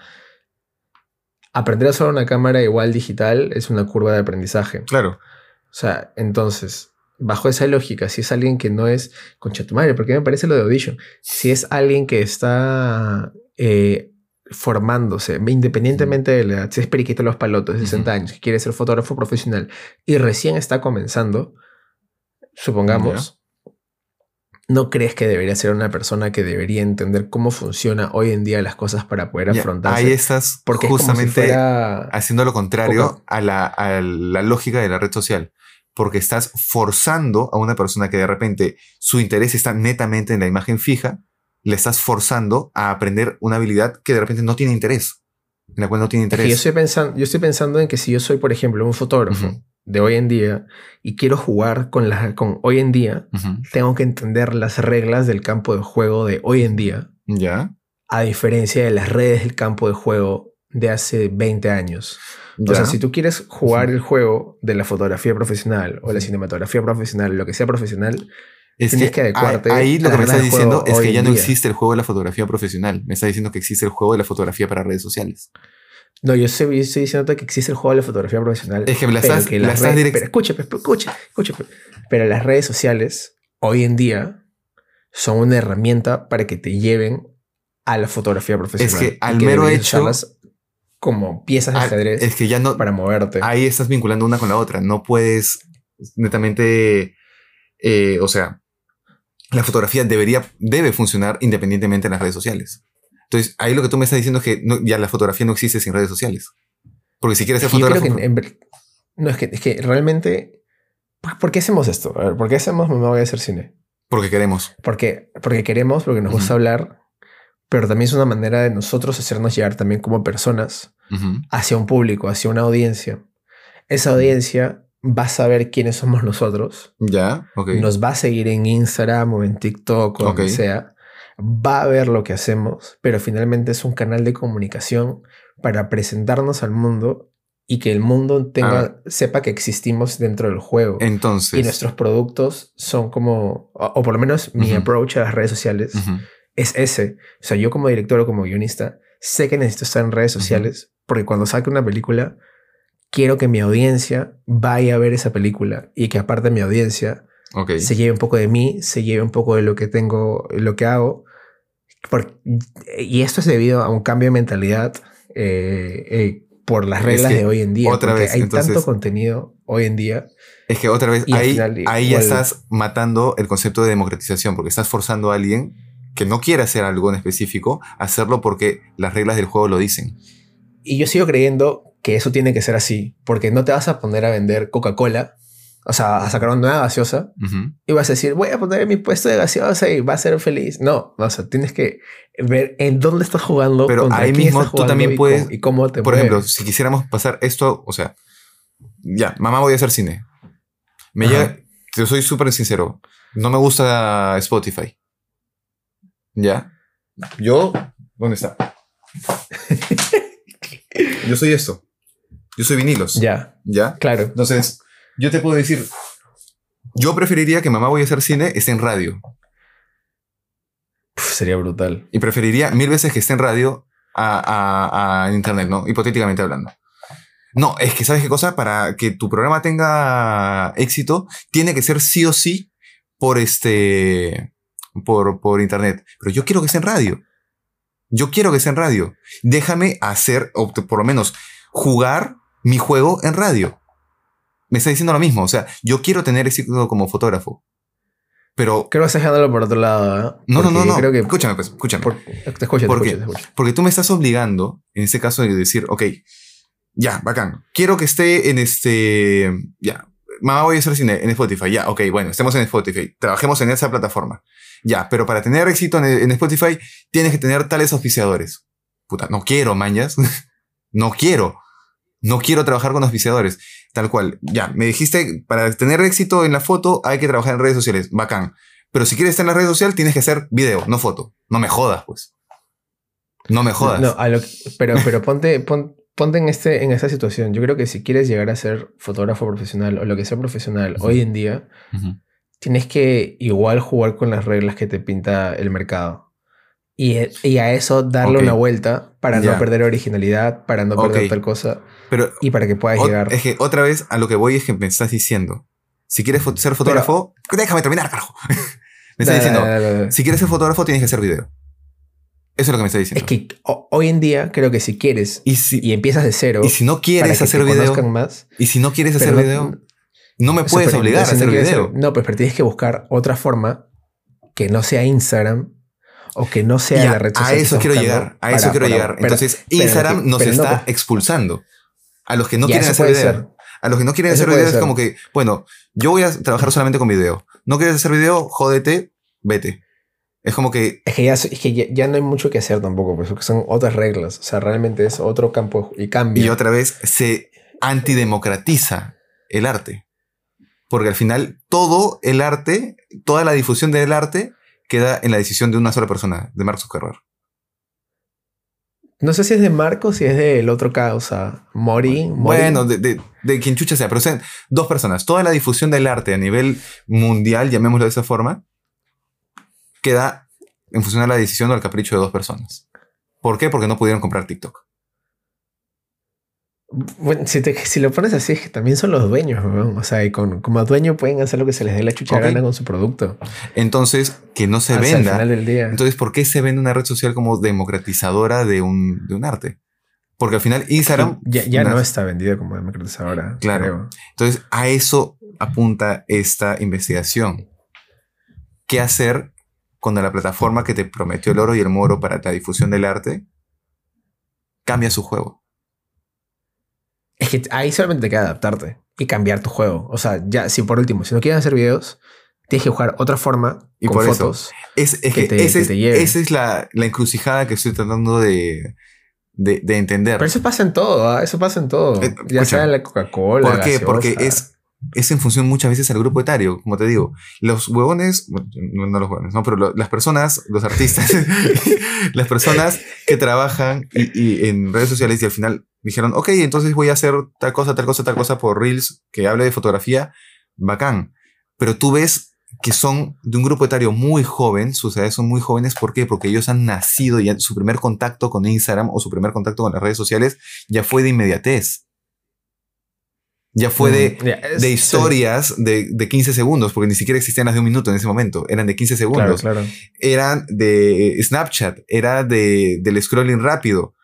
Aprender a usar una cámara igual digital es una curva de aprendizaje. Claro. O sea, entonces, bajo esa lógica, si es alguien que no es concha tu madre, porque me parece lo de Audition, si es alguien que está eh, formándose, independientemente de la edad, si es periquito los palotos de 60 Ujú. años, que quiere ser fotógrafo profesional y recién está comenzando, supongamos, ¿no crees que debería ser una persona que debería entender cómo funciona hoy en día las cosas para poder Ya, afrontarse? Ahí estás porque es como si justamente haciendo lo contrario Poco- a la, a la lógica de la red social. Porque estás forzando a una persona que de repente su interés está netamente en la imagen fija, le estás forzando a aprender una habilidad que de repente no tiene interés. En la cual no tiene Es que interés. yo, estoy pensando, yo estoy pensando en que si yo soy, por ejemplo, un fotógrafo de hoy en día y quiero jugar con, la, con hoy en día, tengo que entender las reglas del campo de juego de hoy en día, Ya. a diferencia de las redes del campo de juego de hace 20 años. O Ya. sea, si tú quieres jugar el juego de la fotografía profesional o la cinematografía profesional, lo que sea profesional, Es tienes que adecuarte Ahí, ahí lo que me estás diciendo es que ya no día. existe el juego de la fotografía profesional. Me está diciendo que existe el juego de la fotografía para redes sociales. No, yo estoy, estoy diciendo que existe el juego de la fotografía profesional. Es que me la pero estás- que la las estás redes- pero escucha, pero escucha, escucha, pero- Pero las redes sociales, hoy en día, son una herramienta para que te lleven a la fotografía profesional. que y al mero hecho- como piezas de ajedrez es que ya no. para moverte. Ahí estás vinculando una con la otra. No puedes netamente. eh, o sea, la fotografía debería, debe funcionar independientemente en las redes sociales. Entonces, ahí lo que tú me estás diciendo es que no- ya la fotografía no existe sin redes sociales. Porque si quieres ser fotógrafo. no, es que, es que realmente. ¿por- ¿Por qué hacemos esto? A ver, ¿por qué hacemos Mamá Voy a hacer cine? Porque queremos. Porque, porque queremos, porque nos gusta Ujú. hablar, pero también es una manera de nosotros hacernos llegar también como personas Ujú. hacia un público, hacia una audiencia. Esa audiencia va a saber quiénes somos nosotros, Ya, ok. nos va a seguir en Instagram o en TikTok o Ok. donde sea, va a ver lo que hacemos, pero finalmente es un canal de comunicación para presentarnos al mundo y que el mundo tenga, Ah. sepa que existimos dentro del juego. Entonces. y nuestros productos son como, o, o por lo menos mi Ujú. approach a las redes sociales Ujú. es ese. O sea, yo como director o como guionista sé que necesito estar en redes sociales porque cuando saque una película quiero que mi audiencia vaya a ver esa película y que aparte mi audiencia Ok. se lleve un poco de mí, se lleve un poco de lo que tengo, lo que hago. Por- y esto es debido a un cambio de mentalidad eh, eh, por las Es reglas que de hoy en día. otra vez, hay entonces- tanto contenido hoy en día. Es que otra vez, ahí, final ahí ya estás matando el concepto de democratización, porque estás forzando a alguien que no quiere hacer algo en específico a hacerlo porque las reglas del juego lo dicen. Y yo sigo creyendo que eso tiene que ser así, porque no te vas a poner a vender Coca-Cola, o sea, a sacar una nueva gaseosa y vas a decir, voy a poner mi puesto de gaseosa y va a ser feliz. No, o sea, tienes que ver en dónde estás jugando, Pero ahí mismo tú también y puedes- cómo- y cómo te Por ejemplo, si quisiéramos pasar esto, o sea, ya, mamá voy a hacer cine. Me Ajá. llega, te soy súper sincero, no me gusta Spotify. ¿Ya? Yo, ¿dónde está? Yo soy esto. Yo soy vinilos. Ya, ¿Ya? claro. Entonces, yo te puedo decir, yo preferiría que mamá voy a hacer cine esté en radio. Puf, sería brutal. Y preferiría mil veces que esté en radio a, a- a internet, ¿no? Hipotéticamente hablando. No, es que sabes qué cosa, para que tu programa tenga éxito, tiene que ser sí o sí por este, por, por internet. Pero yo quiero que esté en radio. Yo quiero que esté en radio. Déjame hacer, o por lo menos, jugar mi juego en radio. Me está diciendo lo mismo. O sea, yo quiero tener éxito como fotógrafo. Pero Creo que estás dejándolo por otro lado, ¿eh? no, no, Porque no, no. Creo que Escúchame, pues, escúchame. por- te escucho, te ¿Por escucho, qué? te escucho. Porque tú me estás obligando, en este caso, de decir, ok, ya, bacán. Quiero que esté en este, ya, mamá voy a hacer cine en Spotify, ya, ok, bueno, estemos en Spotify, trabajemos en esa plataforma. Ya, pero para tener éxito en, en Spotify tienes que tener tales auspiciadores. Puta, no quiero, mañas. no quiero. No quiero trabajar con auspiciadores. Tal cual. Ya, me dijiste, para tener éxito en la foto hay que trabajar en redes sociales. Bacán. Pero si quieres estar en la red social, tienes que hacer video, no foto. No me jodas, pues. No me jodas. No, a lo que- pero, pero ponte, pon- ponte en, este, en esta situación. Yo creo que si quieres llegar a ser fotógrafo profesional o lo que sea profesional hoy en día, tienes que igual jugar con las reglas que te pinta el mercado. Y, y a eso darle Ok. una vuelta para Ya. no perder originalidad, para no perder Ok. tal cosa Pero y para que puedas ot- llegar. es que otra vez a lo que voy es que me estás diciendo. Si quieres fo- ser fotógrafo, déjame terminar, carajo. me estás diciendo, da- da- da- si quieres ser fotógrafo, tienes que hacer video. Eso es lo que me está Es diciendo. que ho- hoy en día creo que si quieres y, si, y empiezas de cero, y si no quieres que hacer video, más, y si no quieres hacer pero no- video, no me o puedes pero obligar a hacer video. hacer- no, pues pero tienes que buscar otra forma que no sea Instagram o que no sea Ya, la red social. a eso quiero llegar, a eso para- quiero para- llegar. pero- Entonces, pero Instagram nos pero no, está expulsando. A los que no quieren hacer video. ser. A los que no quieren Eso hacer video es como que, bueno, yo voy a trabajar solamente con video. No quieres hacer video, jódete, vete. Es como que, Es que, ya, es que ya, ya no hay mucho que hacer tampoco, pues, porque son otras reglas. O sea, realmente es otro campo y cambia. y otra vez se antidemocratiza el arte. Porque al final todo el arte, toda la difusión del arte queda en la decisión de una sola persona, de Mark Zuckerberg. No sé si es de Marco o si es del otro causa. Mori. Mori. Bueno, de, de, de quien chucha sea, pero sean dos personas. Toda la difusión del arte a nivel mundial, llamémoslo de esa forma, queda en función de la decisión o el capricho de dos personas. ¿Por qué? Porque no pudieron comprar TikTok. Bueno, si, te- si lo pones así, es que también son los dueños, weón. O sea, y con, como dueño pueden hacer lo que se les dé la chucha gana con su producto. Entonces, que no se Hasta venda. el final del día. Entonces, ¿por qué se vende una red social como democratizadora de un, de un arte? Porque al final Instagram... ya ya no está vendido como democratizadora. Claro. creo. Entonces, a eso apunta esta investigación. ¿Qué hacer cuando la plataforma que te prometió el oro y el moro para la difusión del arte cambia su juego? Es que ahí solamente te queda adaptarte y cambiar tu juego. O sea, ya, si por último, si no quieres hacer videos, tienes que jugar otra forma Y con por eso, fotos. Es, es Que que, te- ese que te esa es la, la encrucijada que estoy tratando de, de, de entender. Pero eso pasa en todo, ¿ah? eso pasa en todo. Eh, ya escucha, sea en la Coca-Cola. ¿Por qué? Porque gaseosa. es, es en función muchas veces al grupo etario, como te digo. Los huevones, no, no los huevones, no, pero lo- las personas, los artistas, las personas que trabajan y, y en redes sociales y al final dijeron, ok, entonces voy a hacer tal cosa, tal cosa, tal cosa por Reels que hable de fotografía, bacán. Pero tú ves que son de un grupo etario muy joven, sus edades son muy jóvenes, ¿por qué? Porque ellos han nacido y su primer contacto con Instagram o su primer contacto con las redes sociales ya fue de inmediatez. Ya fue de, Mm, ya, es- de sí. historias de, de 15 segundos, porque ni siquiera existían las de un minuto en ese momento, eran de 15 Claro, segundos, claro. eran de Snapchat, era de, del scrolling rápido.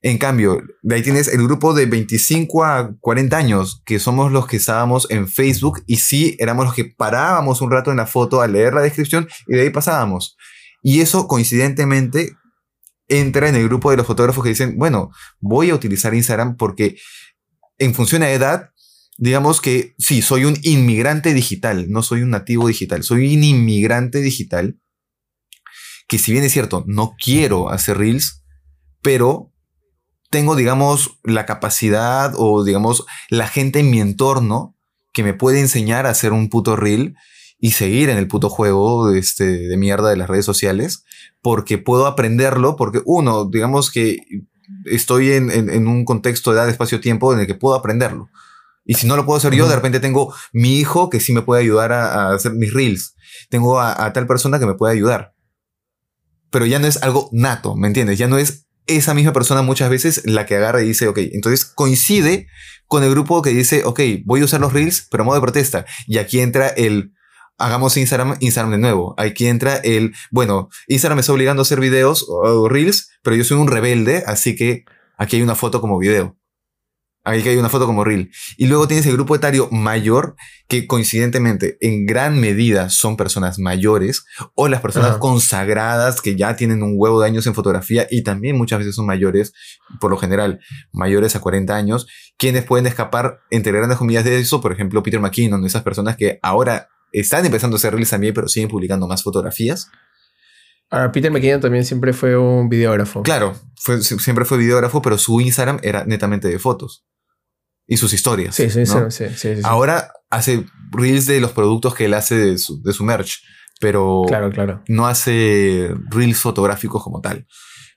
En cambio, de ahí tienes el grupo de 25 a 40 años, que somos los que estábamos en Facebook y sí éramos los que parábamos un rato en la foto a leer la descripción y de ahí pasábamos. Y eso coincidentemente entra en el grupo de los fotógrafos que dicen, bueno, voy a utilizar Instagram porque en función a edad, digamos que sí, soy un inmigrante digital, no soy un nativo digital, soy un inmigrante digital que si bien es cierto, no quiero hacer reels, pero tengo, digamos, la capacidad o, digamos, la gente en mi entorno que me puede enseñar a hacer un puto reel y seguir en el puto juego este, de mierda de las redes sociales, porque puedo aprenderlo, porque uno, digamos que estoy en, en- en un contexto de edad, espacio, tiempo en el que puedo aprenderlo. Y si no lo puedo hacer yo, de repente tengo mi hijo que sí me puede ayudar a, a hacer mis reels. Tengo a, a tal persona que me puede ayudar. Pero ya no es algo nato, ¿me entiendes? Ya no es esa misma persona muchas veces la que agarra y dice, ok, entonces coincide con el grupo que dice, ok, voy a usar los reels, pero modo de protesta. Y aquí entra el, hagamos Instagram, Instagram de nuevo. Aquí entra el, bueno, Instagram me está obligando a hacer videos o reels, pero yo soy un rebelde, así que aquí hay una foto como video. Aquí hay una foto como reel. Y luego tienes el grupo etario mayor, que coincidentemente en gran medida son personas mayores o las personas Ajá. consagradas que ya tienen un huevo de años en fotografía y también muchas veces son mayores, por lo general mayores a 40 años, quienes pueden escapar entre grandes comillas de eso, por ejemplo Peter McKinnon, esas personas que ahora están empezando a hacer reels también, pero siguen publicando más fotografías. Ahora, Peter McKinnon también siempre fue un videógrafo. Claro, fue, siempre fue videógrafo, pero su Instagram era netamente de fotos y sus historias. Sí, sí, ¿no? sí, sí, sí, sí. Ahora hace reels de los productos que él hace de su, de su merch, pero Claro, claro. no hace reels fotográficos como tal.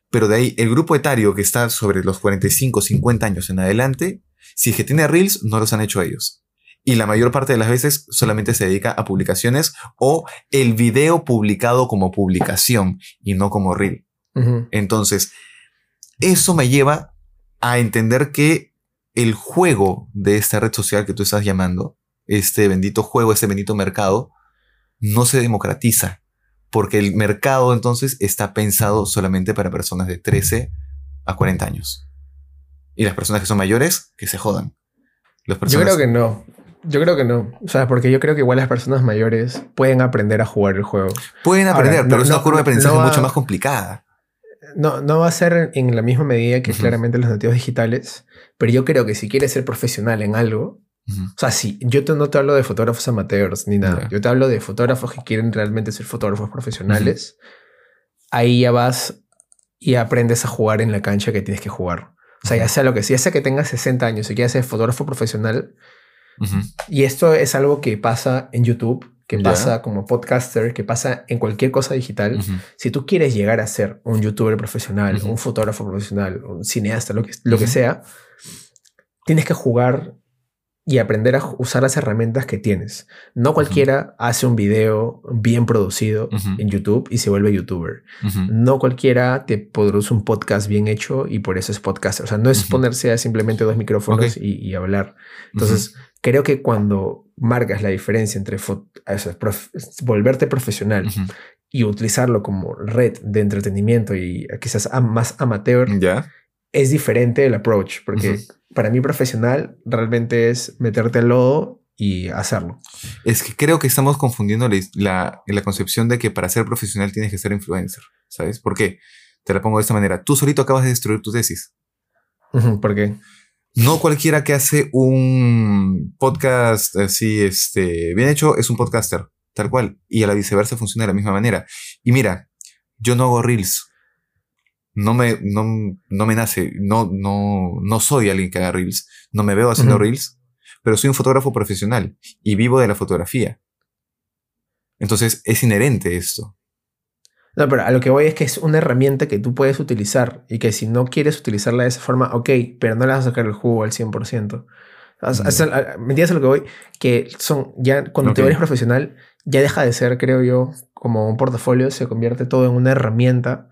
Pero de ahí, el grupo etario que está sobre los 45, 50 años en adelante, si es que tiene reels, no los han hecho ellos. Y la mayor parte de las veces solamente se dedica a publicaciones o el video publicado como publicación y no como reel. Entonces, eso me lleva a entender que el juego de esta red social que tú estás llamando, este bendito juego, este bendito mercado, no se democratiza. Porque el mercado entonces está pensado solamente para personas de 13 a 40 años. Y las personas que son mayores, que se jodan. Las Yo personas, creo que no. Yo creo que no. O sea, porque yo creo que igual las personas mayores pueden aprender a jugar el juego. pueden Ahora, aprender, pero no- es una no- curva de aprendizaje no va- mucho más complicada. No, no va a ser en la misma medida que Ujú. claramente los nativos digitales, pero yo creo que si quieres ser profesional en algo, Ujú. o sea, si yo te- no te hablo de fotógrafos amateurs ni nada, yo te hablo de fotógrafos que quieren realmente ser fotógrafos profesionales, ahí ya vas y aprendes a jugar en la cancha que tienes que jugar. O sea, ya sea lo que sea, ya sea que tengas 60 años y quieras ser fotógrafo profesional, y esto es algo que pasa en YouTube, que pasa como podcaster, que pasa en cualquier cosa digital. Si tú quieres llegar a ser un youtuber profesional, un fotógrafo profesional, un cineasta, lo que, lo que sea, tienes que jugar y aprender a usar las herramientas que tienes. No cualquiera hace un video bien producido en YouTube y se vuelve youtuber. No cualquiera te produce un podcast bien hecho y por eso es podcaster. O sea, no es ponerse a simplemente dos micrófonos y, y hablar. Entonces, creo que cuando marcas la diferencia entre fo- o sea, prof- volverte profesional Ujú. y utilizarlo como red de entretenimiento y quizás más amateur, Ya. es diferente el approach, porque Ujú. para mí profesional realmente es meterte al lodo y hacerlo. Es que creo que estamos confundiendo la, la, la concepción de que para ser profesional tienes que ser influencer. ¿Sabes? ¿Por qué? Te la pongo de esta manera. Tú solito acabas de destruir tu tesis. Ujú, Porque No cualquiera que hace un podcast así, este, bien hecho, es un podcaster, tal cual. Y a la viceversa funciona de la misma manera. Y mira, yo no hago reels. No me, no, no me nace. No, no, no soy alguien que haga reels. No me veo haciendo reels. Pero soy un fotógrafo profesional y vivo de la fotografía. Entonces es inherente esto. No, pero a lo que voy es que es una herramienta que tú puedes utilizar y que si no quieres utilizarla de esa forma, ok, pero no le vas a sacar el jugo al 100%. O sea, ¿Me entiendes a lo que voy? Que son ya cuando te Ok. vuelves profesional, ya deja de ser, creo yo, como un portafolio, se convierte todo en una herramienta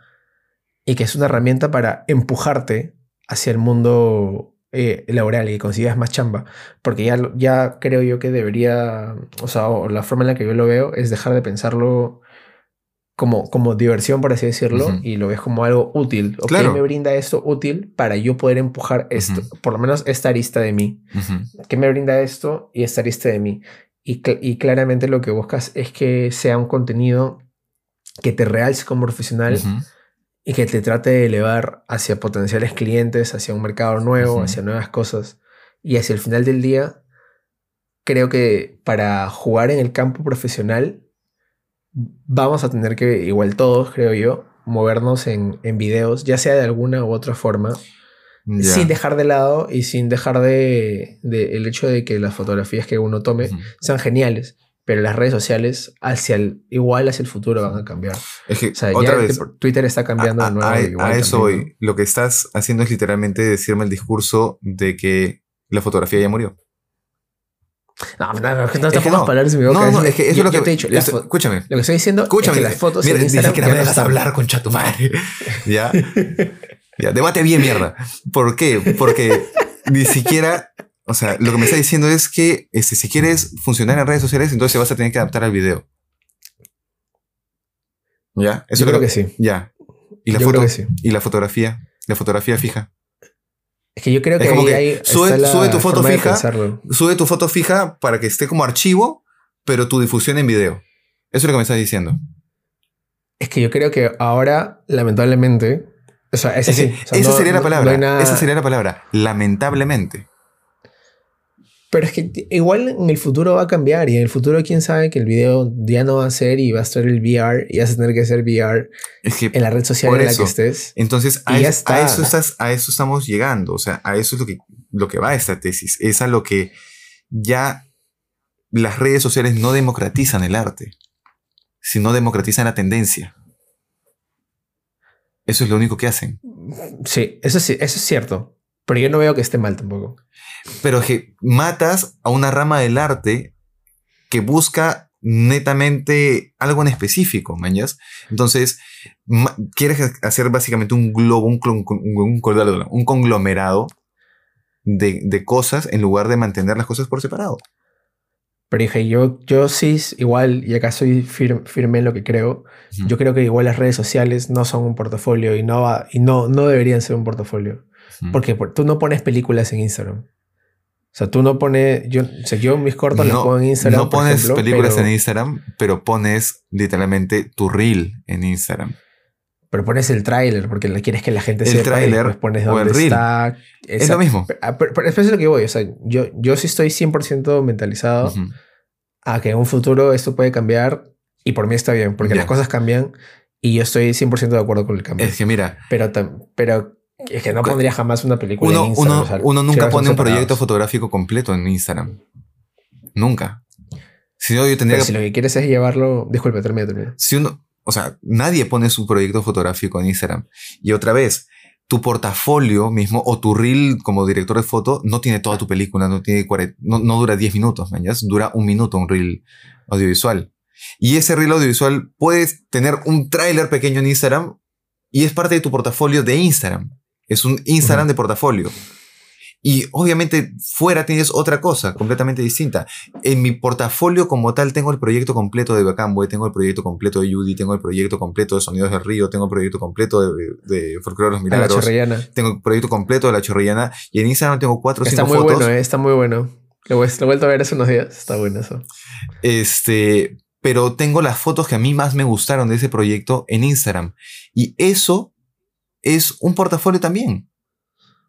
y que es una herramienta para empujarte hacia el mundo eh, laboral y que consigas más chamba. Porque ya, ya creo yo que debería, o sea, o la forma en la que yo lo veo es dejar de pensarlo como, como diversión, por así decirlo, Ujú. y lo ves como algo útil. ¿O Claro. me brinda esto útil para yo poder empujar esto? Ujú. Por lo menos esta arista de mí. Ujú. ¿Qué me brinda esto y esta arista de mí? Y, cl- y claramente lo que buscas es que sea un contenido que te realce como profesional y que te trate de elevar hacia potenciales clientes, hacia un mercado nuevo, hacia nuevas cosas. Y hacia el final del día, creo que para jugar en el campo profesional, vamos a tener que, igual todos, creo yo, movernos en, en videos, ya sea de alguna u otra forma, sin dejar de lado y sin dejar de, de el hecho de que las fotografías que uno tome sean geniales. Pero las redes sociales, hacia el, igual hacia el futuro, van a cambiar. Es que, O sea, otra vez, te- Twitter está cambiando a, de nuevo. a- igual a eso también, voy. Lo que estás haciendo es literalmente decirme el discurso de que la fotografía ya murió. No, no, no, no, no te que pongas no. palabras en mi boca. No, no, es que eso yo, es lo que yo te he dicho. escúchame. lo que estoy diciendo Escúchame. es que las fotos Mira, en Instagram siquiera ya me no dejas están. hablar, concha tu madre. ya. Ya, debate bien, mierda. ¿Por qué? Porque ni siquiera. O sea, lo que me está diciendo es que este, si quieres funcionar en redes sociales, entonces vas a tener que adaptar al video. ¿Ya? Yo es creo que sí. Ya. ¿Y la, Yo foto, creo que sí. y la fotografía? La fotografía fija. Es que yo creo Es que como ahí que hay- sube- tu foto fija. Sube tu foto fija para que esté como archivo, pero tu difusión en video. Eso es lo que me estás diciendo. Es que yo creo que ahora, lamentablemente, o sea, ese Es que sí. o sea, esa no- sería la no palabra. nada- Esa sería la palabra. Lamentablemente. Pero es que igual en el futuro va a cambiar y en el futuro quién sabe que el video ya no va a ser y va a estar el VR y vas a tener que hacer VR Es que en la red social en la que estés. entonces a, es- eso estás, a eso estamos llegando. O sea, a eso es lo que, lo que va esta tesis. Es a lo que ya las redes sociales no democratizan el arte, sino democratizan la tendencia. Eso es lo único que hacen. Sí, eso sí, eso es cierto. Pero yo no veo que esté mal tampoco. Pero que matas a una rama del arte que busca netamente algo en específico, mañas. Entonces, ma- quieres hacer básicamente un globo, un, un, conglomerado de, de cosas en lugar de mantener las cosas por separado. Pero dije, yo, yo sí, igual, y acá soy fir- firme en lo que creo. Yo creo que igual las redes sociales no son un portafolio y no, va, y no, no deberían ser un portafolio. Ujú. Porque por- tú no pones películas en Instagram. O sea, tú no pones. Yo, o sea, yo mis cortos los pongo en Instagram. no pones ejemplo, películas pero, en Instagram, pero pones literalmente tu reel en Instagram. Pero pones el tráiler porque quieres que la gente El sepa. tráiler y después pones o el reel. está. Es lo mismo. Pero, ah, pero- pero después es lo que voy. O sea, yo, yo sí estoy 100% mentalizado Ujú. a que en un futuro esto puede cambiar. Y por mí está bien, porque Ya. las cosas cambian. Y yo estoy 100% de acuerdo con el cambio. Es que mira, Pero, pero es que no pondría jamás una película uno, en Instagram. uno, o sea, uno nunca pone un proyecto fotográfico completo en Instagram. Nunca. Si no, yo tendría Pero que si lo que quieres es llevarlo. Disculpe, termina, termina. si uno, o sea, nadie pone su proyecto fotográfico en Instagram. Y otra vez, tu portafolio mismo o tu reel como director de foto no tiene toda tu película, no, tiene 40 no, no dura 10 minutos, man, dura un minuto un reel audiovisual. Y ese reel audiovisual puedes tener un tráiler pequeño en Instagram y es parte de tu portafolio de Instagram. Es un Instagram Ujú. de portafolio. Y obviamente fuera tienes otra cosa completamente distinta. En mi portafolio como tal tengo el proyecto completo de Bacamboy, tengo el proyecto completo de Judy, tengo el proyecto completo de Sonidos del Río, tengo el proyecto completo de, de Folclore de los A la Milagros, chorrillana. tengo el proyecto completo de La Chorrillana y en Instagram tengo cuatro o Está cinco muy fotos. bueno, eh, está muy bueno. Lo, he- lo he vuelto a ver hace unos días. Está bueno eso. Este, pero tengo las fotos que a mí más me gustaron de ese proyecto en Instagram. Y eso es un portafolio también.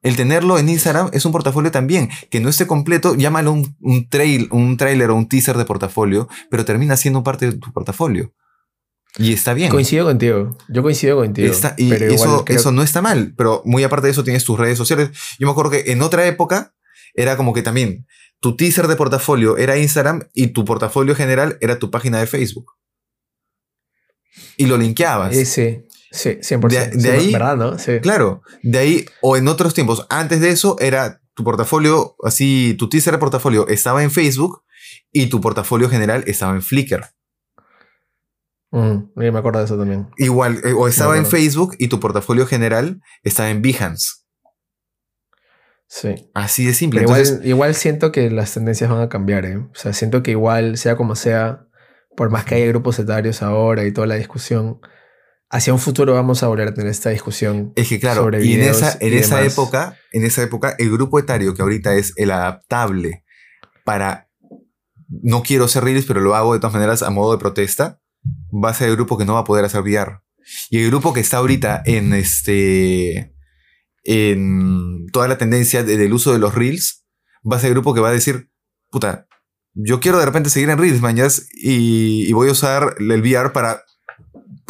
El tenerlo en Instagram es un portafolio también. Que no esté completo, llámalo un, un, trail, un trailer o un teaser de portafolio, pero termina siendo parte de tu portafolio. Y está bien. Coincido contigo. Yo coincido contigo. Está- y pero eso, creo- eso no está mal, pero muy aparte de eso tienes tus redes sociales. Yo me acuerdo que en otra época era como que también tu teaser de portafolio era Instagram y tu portafolio general era tu página de Facebook. Y lo linkeabas. Eh, sí, sí, 100%. De- de Sí, ahí- ¿Verdad, no? Sí. Claro, de ahí, o en otros tiempos, antes de eso era tu portafolio, así, tu teaser de portafolio estaba en Facebook y tu portafolio general estaba en Flickr. Mm, me acuerdo de eso también. Igual, eh, o estaba en. Facebook y tu portafolio general estaba en Behance. Sí. Así de simple. Entonces, igual, igual siento que las tendencias van a cambiar, ¿eh? O sea, siento que igual, sea como sea, por más que haya grupos etarios ahora y toda la discusión, hacia un futuro vamos a volver a tener esta discusión. Es que claro, sobre y en esa, en y esa demás. época, en esa época, el grupo etario que ahorita es el adaptable para no quiero hacer reels, pero lo hago de todas maneras a modo de protesta, va a ser el grupo que no va a poder hacer VR. Y el grupo que está ahorita en este en toda la tendencia de- del uso de los reels, va a ser el grupo que va a decir, puta, yo quiero de repente seguir en reels, mañas, y, y voy a usar el VR para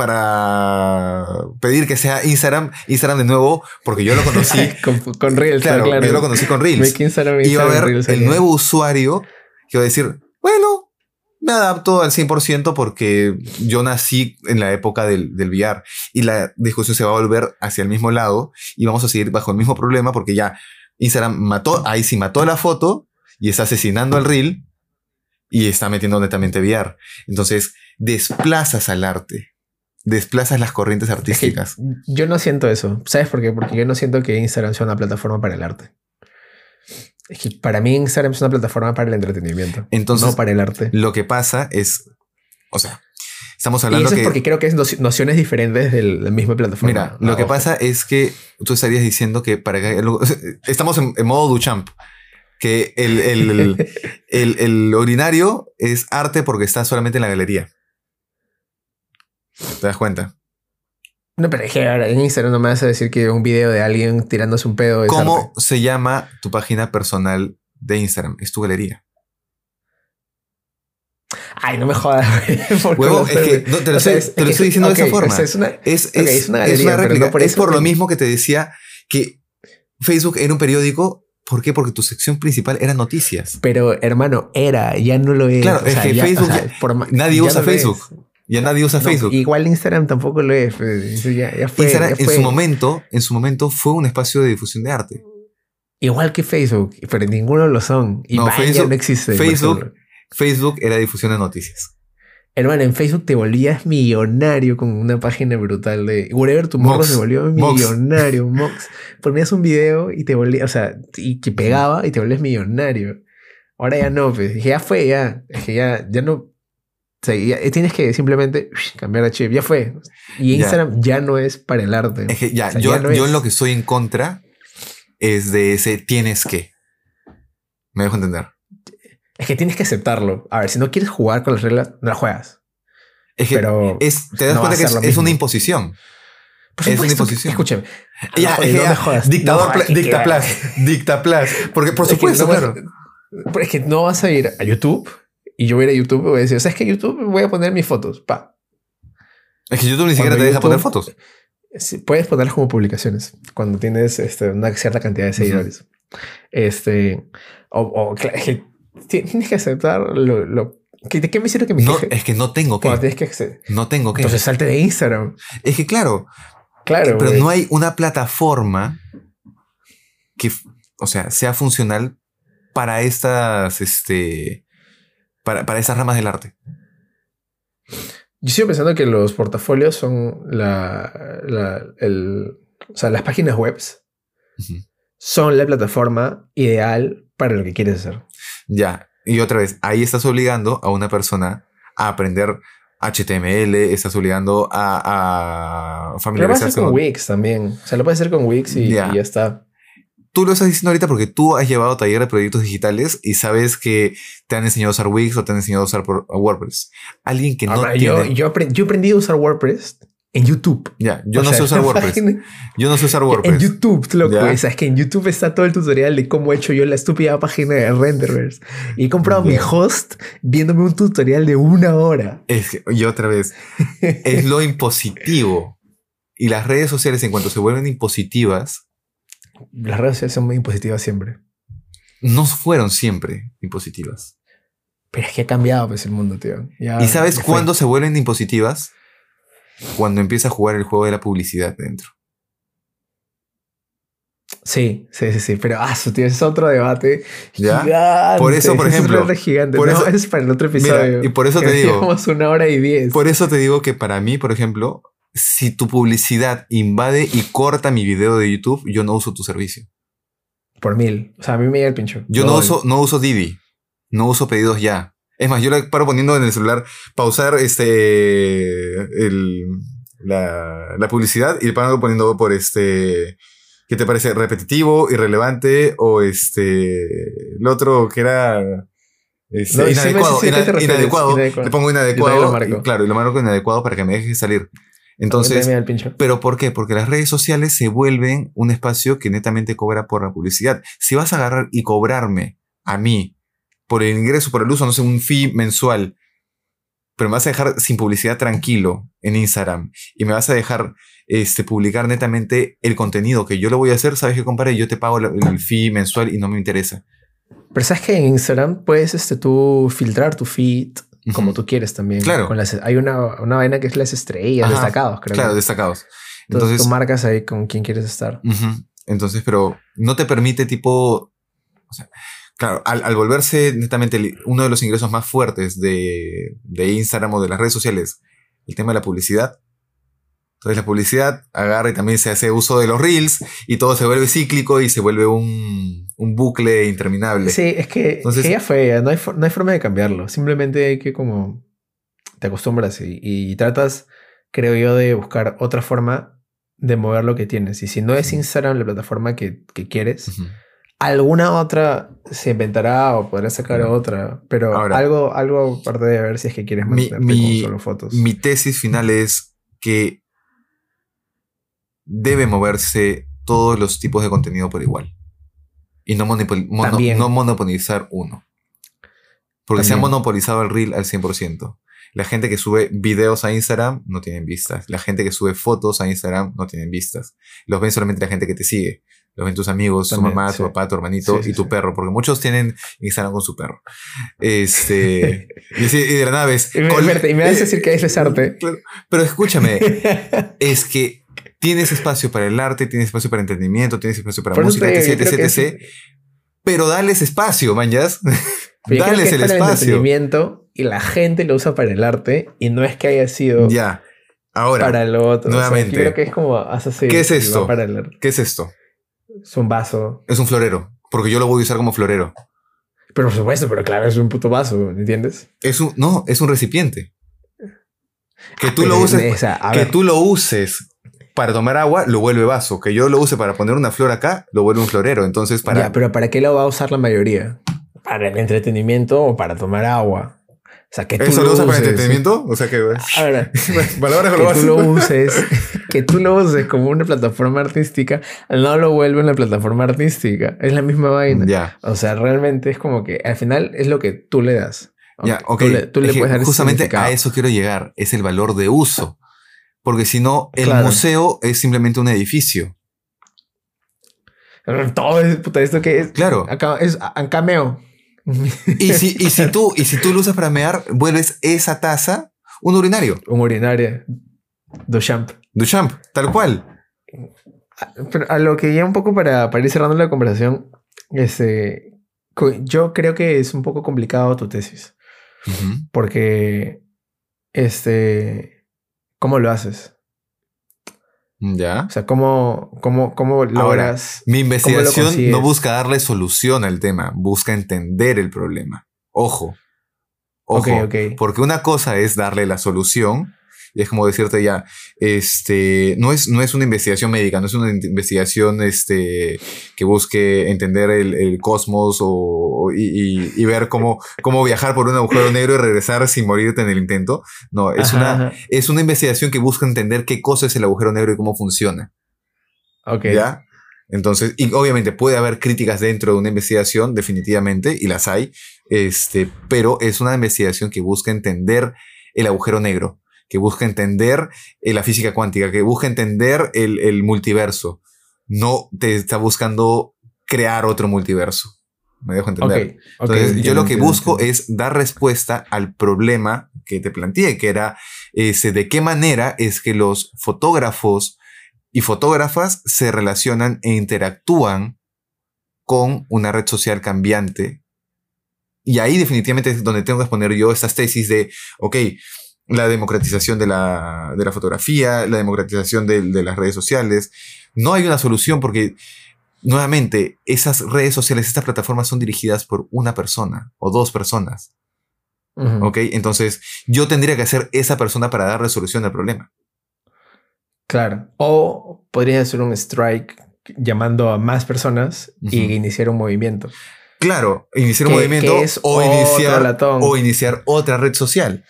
para pedir que sea Instagram, Instagram de nuevo, porque yo lo conocí. con, con Reels, claro, claro. yo lo conocí con Reels. Instagram, Y va a Instagram, Reels el nuevo usuario que va a decir, bueno, me adapto al 100% porque yo nací en la época del, del VR y la discusión se va a volver hacia el mismo lado y vamos a seguir bajo el mismo problema porque ya Instagram mató, ahí sí mató la foto y está asesinando al reel y está metiendo netamente VR. Entonces, desplazas al arte, desplazas las corrientes Es que artísticas. yo no siento eso. ¿Sabes por qué? Porque yo no siento que Instagram sea una plataforma para el arte. Es que para mí Instagram es una plataforma para el entretenimiento. Entonces, no para el arte. Lo que pasa es, o sea, estamos Y hablando eso que... es porque creo que es noci- nociones diferentes de la misma plataforma. Mira, lo Ah, que ojo. pasa es que tú estarías diciendo que para que estamos en, en modo Duchamp, que el, el, el- el ordinario es arte porque está solamente en la galería. ¿Te das cuenta? No, pero es que ahora en Instagram no me vas a decir que un video de alguien tirándose un pedo es ¿Cómo arte. se llama tu página personal de Instagram? Es tu galería. Ay, no me jodas. Huevo, es que no, te lo, O sea, estoy, es- te lo es estoy que- diciendo de esa o forma. sea, es una, Es, es, una galería, no réplica. por es por lo mismo que te decía que Facebook era un periódico. ¿Por qué? Porque tu sección principal era noticias. Pero hermano, era, ya no lo es. Claro, O es que ya- Facebook- por nadie usa. Facebook. Ya nadie usa No, Facebook. Igual Instagram tampoco lo es. Ya, ya fue, Instagram ya en su momento, en su momento fue un espacio de difusión de arte. Igual que Facebook, pero ninguno lo son. Y No, Facebook- no existe. Facebook-. Facebook era difusión de noticias. Hermano, en Facebook te volvías millonario con una página brutal de Whatever Tomorrow se volvió millonario. Mox. Ponías un video y te volvías, o sea, y que pegaba y te volvías millonario. Ahora ya no, pues. Dije, ya fue, ya. Es que ya, ya no. O sea, ya- tienes que simplemente cambiar de chip. Ya fue. Y. Instagram ya no es para el arte. Es que ya, O sea, yo, ya no yo es. en lo que estoy en contra es de ese tienes que. Me dejo entender. Es que tienes que aceptarlo. A ver, si no quieres jugar con las reglas, no las juegas. Es que Pero. es, te das no cuenta que es, una imposición. por es una supuesto imposición. Escúchame. Ya, No, es que no ya, me jodas. Dictador, dictaplas, dictaplas. Porque por Es que supuesto, claro. Pero es que no vas a ir a YouTube y yo voy a ir a YouTube y voy a decir, o sea, es que YouTube voy a poner mis fotos. Pa. Es que YouTube ni siquiera Cuando te deja YouTube- poner fotos. Puedes ponerlas como publicaciones cuando tienes este, una cierta cantidad de seguidores. Este, o, o es que tienes que aceptar lo, lo- ¿Qué- ¿De qué me sirve que me No, queje? es que no tengo que. tienes que acceder. No tengo que. Entonces salte de Instagram. Es que claro, Claro. pero no hay una plataforma que, o sea, sea funcional para estas, este, para, para esas ramas del arte. Yo sigo pensando que los portafolios son la, la- el, o sea, las páginas web son la plataforma ideal para lo que quieres hacer. Ya. Y otra vez, ahí estás obligando a una persona a aprender HTML, estás obligando a, a Pero lo puedes familiarizarse hacer con con... Wix también. O sea, lo puedes hacer con Wix y ya está. Tú lo estás diciendo ahorita porque tú has llevado taller de proyectos digitales y sabes que te han enseñado a usar Wix o te han enseñado a usar por- WordPress. Alguien que no Ahora, tiene... yo, yo, aprend- yo aprendí a usar WordPress en YouTube. Ya, yo O no sea, sé usar WordPress. página- Yo no sé usar En WordPress. YouTube, loco. O sea, es que en YouTube está todo el tutorial de cómo he hecho yo la estúpida página de Renderverse. Y he comprado mi host viéndome un tutorial de una hora. Es que, y otra vez, es lo impositivo. Y las redes sociales, en cuanto se vuelven impositivas, Las redes sociales son muy impositivas siempre. no fueron siempre impositivas. Pero es que ha cambiado pues, el mundo, tío. Ya- ¿Y sabes cuándo se vuelven impositivas? Cuando empieza a jugar el juego de la publicidad dentro. Sí, sí, sí, sí. Pero, ah, su tío, ese es otro debate. ¿Ya? Gigante. Por eso, por es ejemplo, debate gigante. por no, eso- ese es para el otro Mira, episodio. y por eso te digo, Llevamos una hora y diez. por eso te digo que para mí, por ejemplo, si tu publicidad invade y corta mi video de YouTube, yo no uso tu servicio. Por mil. O sea, a mí me llega el pincho. Yo no uso, no uso Didi. No uso pedidos ya. Es más, yo le paro poniendo en el celular pausar este el, la, la publicidad y le paro poniendo por este ¿qué te parece? repetitivo, irrelevante o este el otro que era este, No, inadecuado, sí, inadecuado. Inadecuado. Le pongo inadecuado. y claro, y lo marco inadecuado para que me deje salir. Entonces. ¿Pero por qué? Porque las redes sociales se vuelven un espacio que netamente cobra por la publicidad. Si vas a agarrar y cobrarme a mí por el ingreso, por el uso, no sé, un fee mensual, pero me vas a dejar sin publicidad tranquilo en Instagram y me vas a dejar este, publicar netamente el contenido que yo lo voy a hacer, ¿sabes qué, compadre? Yo te pago el fee mensual y no me interesa. Pero sabes que en Instagram puedes este, tú filtrar tu feed como tú quieres también. Claro. Con las, hay una, una vaina que es las estrellas, Ajá, destacados, creo. Claro, que. destacados. Entonces, Entonces, tú marcas ahí con quién quieres estar. Entonces, pero no te permite tipo, o sea, claro, al, al volverse netamente uno de los ingresos más fuertes de, de Instagram o de las redes sociales, el tema de la publicidad. Entonces la publicidad agarra y también se hace uso de los reels y todo se vuelve cíclico y se vuelve un, un bucle interminable. Sí, es que, Entonces- que ya fue, ya no hay, no hay forma de cambiarlo. Simplemente hay que como te acostumbras y, y tratas, creo yo, de buscar otra forma de mover lo que tienes. Y si no es. Instagram la plataforma que, que quieres, alguna otra se inventará o podrás sacar otra. Pero Ahora- algo, algo aparte de ver si es que quieres Mi- mantenerte mi- con solo fotos. Mi tesis final es que debe moverse todos los tipos de contenido por igual. Y no, monopol- mono- También. no monopolizar uno. Porque se ha También. monopolizado el reel al 100%. La gente que sube videos a Instagram no tienen vistas. La gente que sube fotos a Instagram no tienen vistas. Los ven solamente la gente que te sigue. Los ven tus amigos, También, tu mamá, sí. tu papá, tu hermanito Sí, sí, y tu perro. Porque muchos tienen Instagram con su perro. Este. y, de la nada ves. Y me, y me vas a decir que es arte. Claro, Pero escúchame, es que tienes espacio para el arte, tienes espacio para entretenimiento, tienes espacio para Por música, etc, etc, etc. Pero dales espacio, manjas. Que Dales es el espacio. entretenimiento y la gente lo usa para el arte y no es que haya sido Ya. Ahora, para lo otro. O sea, nuevamente. yo creo que es como así. ¿Qué es esto? Para el arte. ¿qué es esto? Es un vaso. Es un florero. Porque yo lo voy a usar como florero. Pero por supuesto, pero claro, es un puto vaso, ¿entiendes? Es un, no, es un recipiente. Que tú Pero, lo uses, o que ver, tú lo uses para tomar agua, lo vuelve vaso. Que yo lo use para poner una flor acá, lo vuelve un florero. Entonces, para. Ya, pero ¿para qué lo va a usar la mayoría? ¿Para el entretenimiento o para tomar agua? O sea, que tú ¿Eso lo usas para entretenimiento? O sea que. A ver, Palabras que tú lo uses, que tú lo uses como una plataforma artística, no lo vuelve una plataforma artística. Es la misma vaina. Ya. O sea, realmente es como que al final es lo que tú le das. Ya, ok. Tú le, tú le Es que puedes dar ese justamente a eso quiero llegar. Es el valor de uso. Porque si no, el Claro. museo es simplemente un edificio. Todo es, puta, esto que es. Claro. Acá es un cameo. Y si, y si tú, y si tú lo usas para mear, vuelves esa taza un urinario. Un urinario. Duchamp. Duchamp, tal cual. Pero a lo que ya un poco para, para ir cerrando la conversación, este, yo creo que es un poco complicado tu tesis. Porque, este, ¿cómo lo haces? Ya. O sea, ¿cómo, cómo, cómo logras... Mi investigación no busca darle solución al tema, busca entender el problema. Ojo. Ojo. Porque una cosa es darle la solución y es como decirte ya, este, no es, no es una investigación médica, no es una in- investigación este, que busque entender el, el cosmos o, o- y, y- y ver cómo, cómo viajar por un agujero negro y regresar sin morirte en el intento. No, es, Ajá, una, ajá. es una investigación que busca entender qué cosa es el agujero negro y cómo funciona. Ok. ¿Ya? Entonces, y obviamente puede haber críticas dentro de una investigación, definitivamente, y las hay, este, pero es una investigación que busca entender el agujero negro, que busca entender eh, la física cuántica, que busca entender el, el multiverso. No te está buscando crear otro multiverso. Me dejo entender. Entonces, yo lo que entiendo, busco entiendo. es dar respuesta al problema que te planteé, que era ese, de qué manera es que los fotógrafos y fotógrafas se relacionan e interactúan con una red social cambiante. Y ahí definitivamente es donde tengo que exponer yo estas tesis de, ok, la democratización de la, de la fotografía, la democratización de, de las redes sociales. No hay una solución porque, nuevamente, esas redes sociales, estas plataformas son dirigidas por una persona o dos personas. ¿Ok? Entonces, yo tendría que ser esa persona para dar resolución al problema. Claro. O podrías hacer un strike llamando a más personas y Ujú. iniciar un movimiento. Claro, iniciar un movimiento o, iniciar, o iniciar otra red social.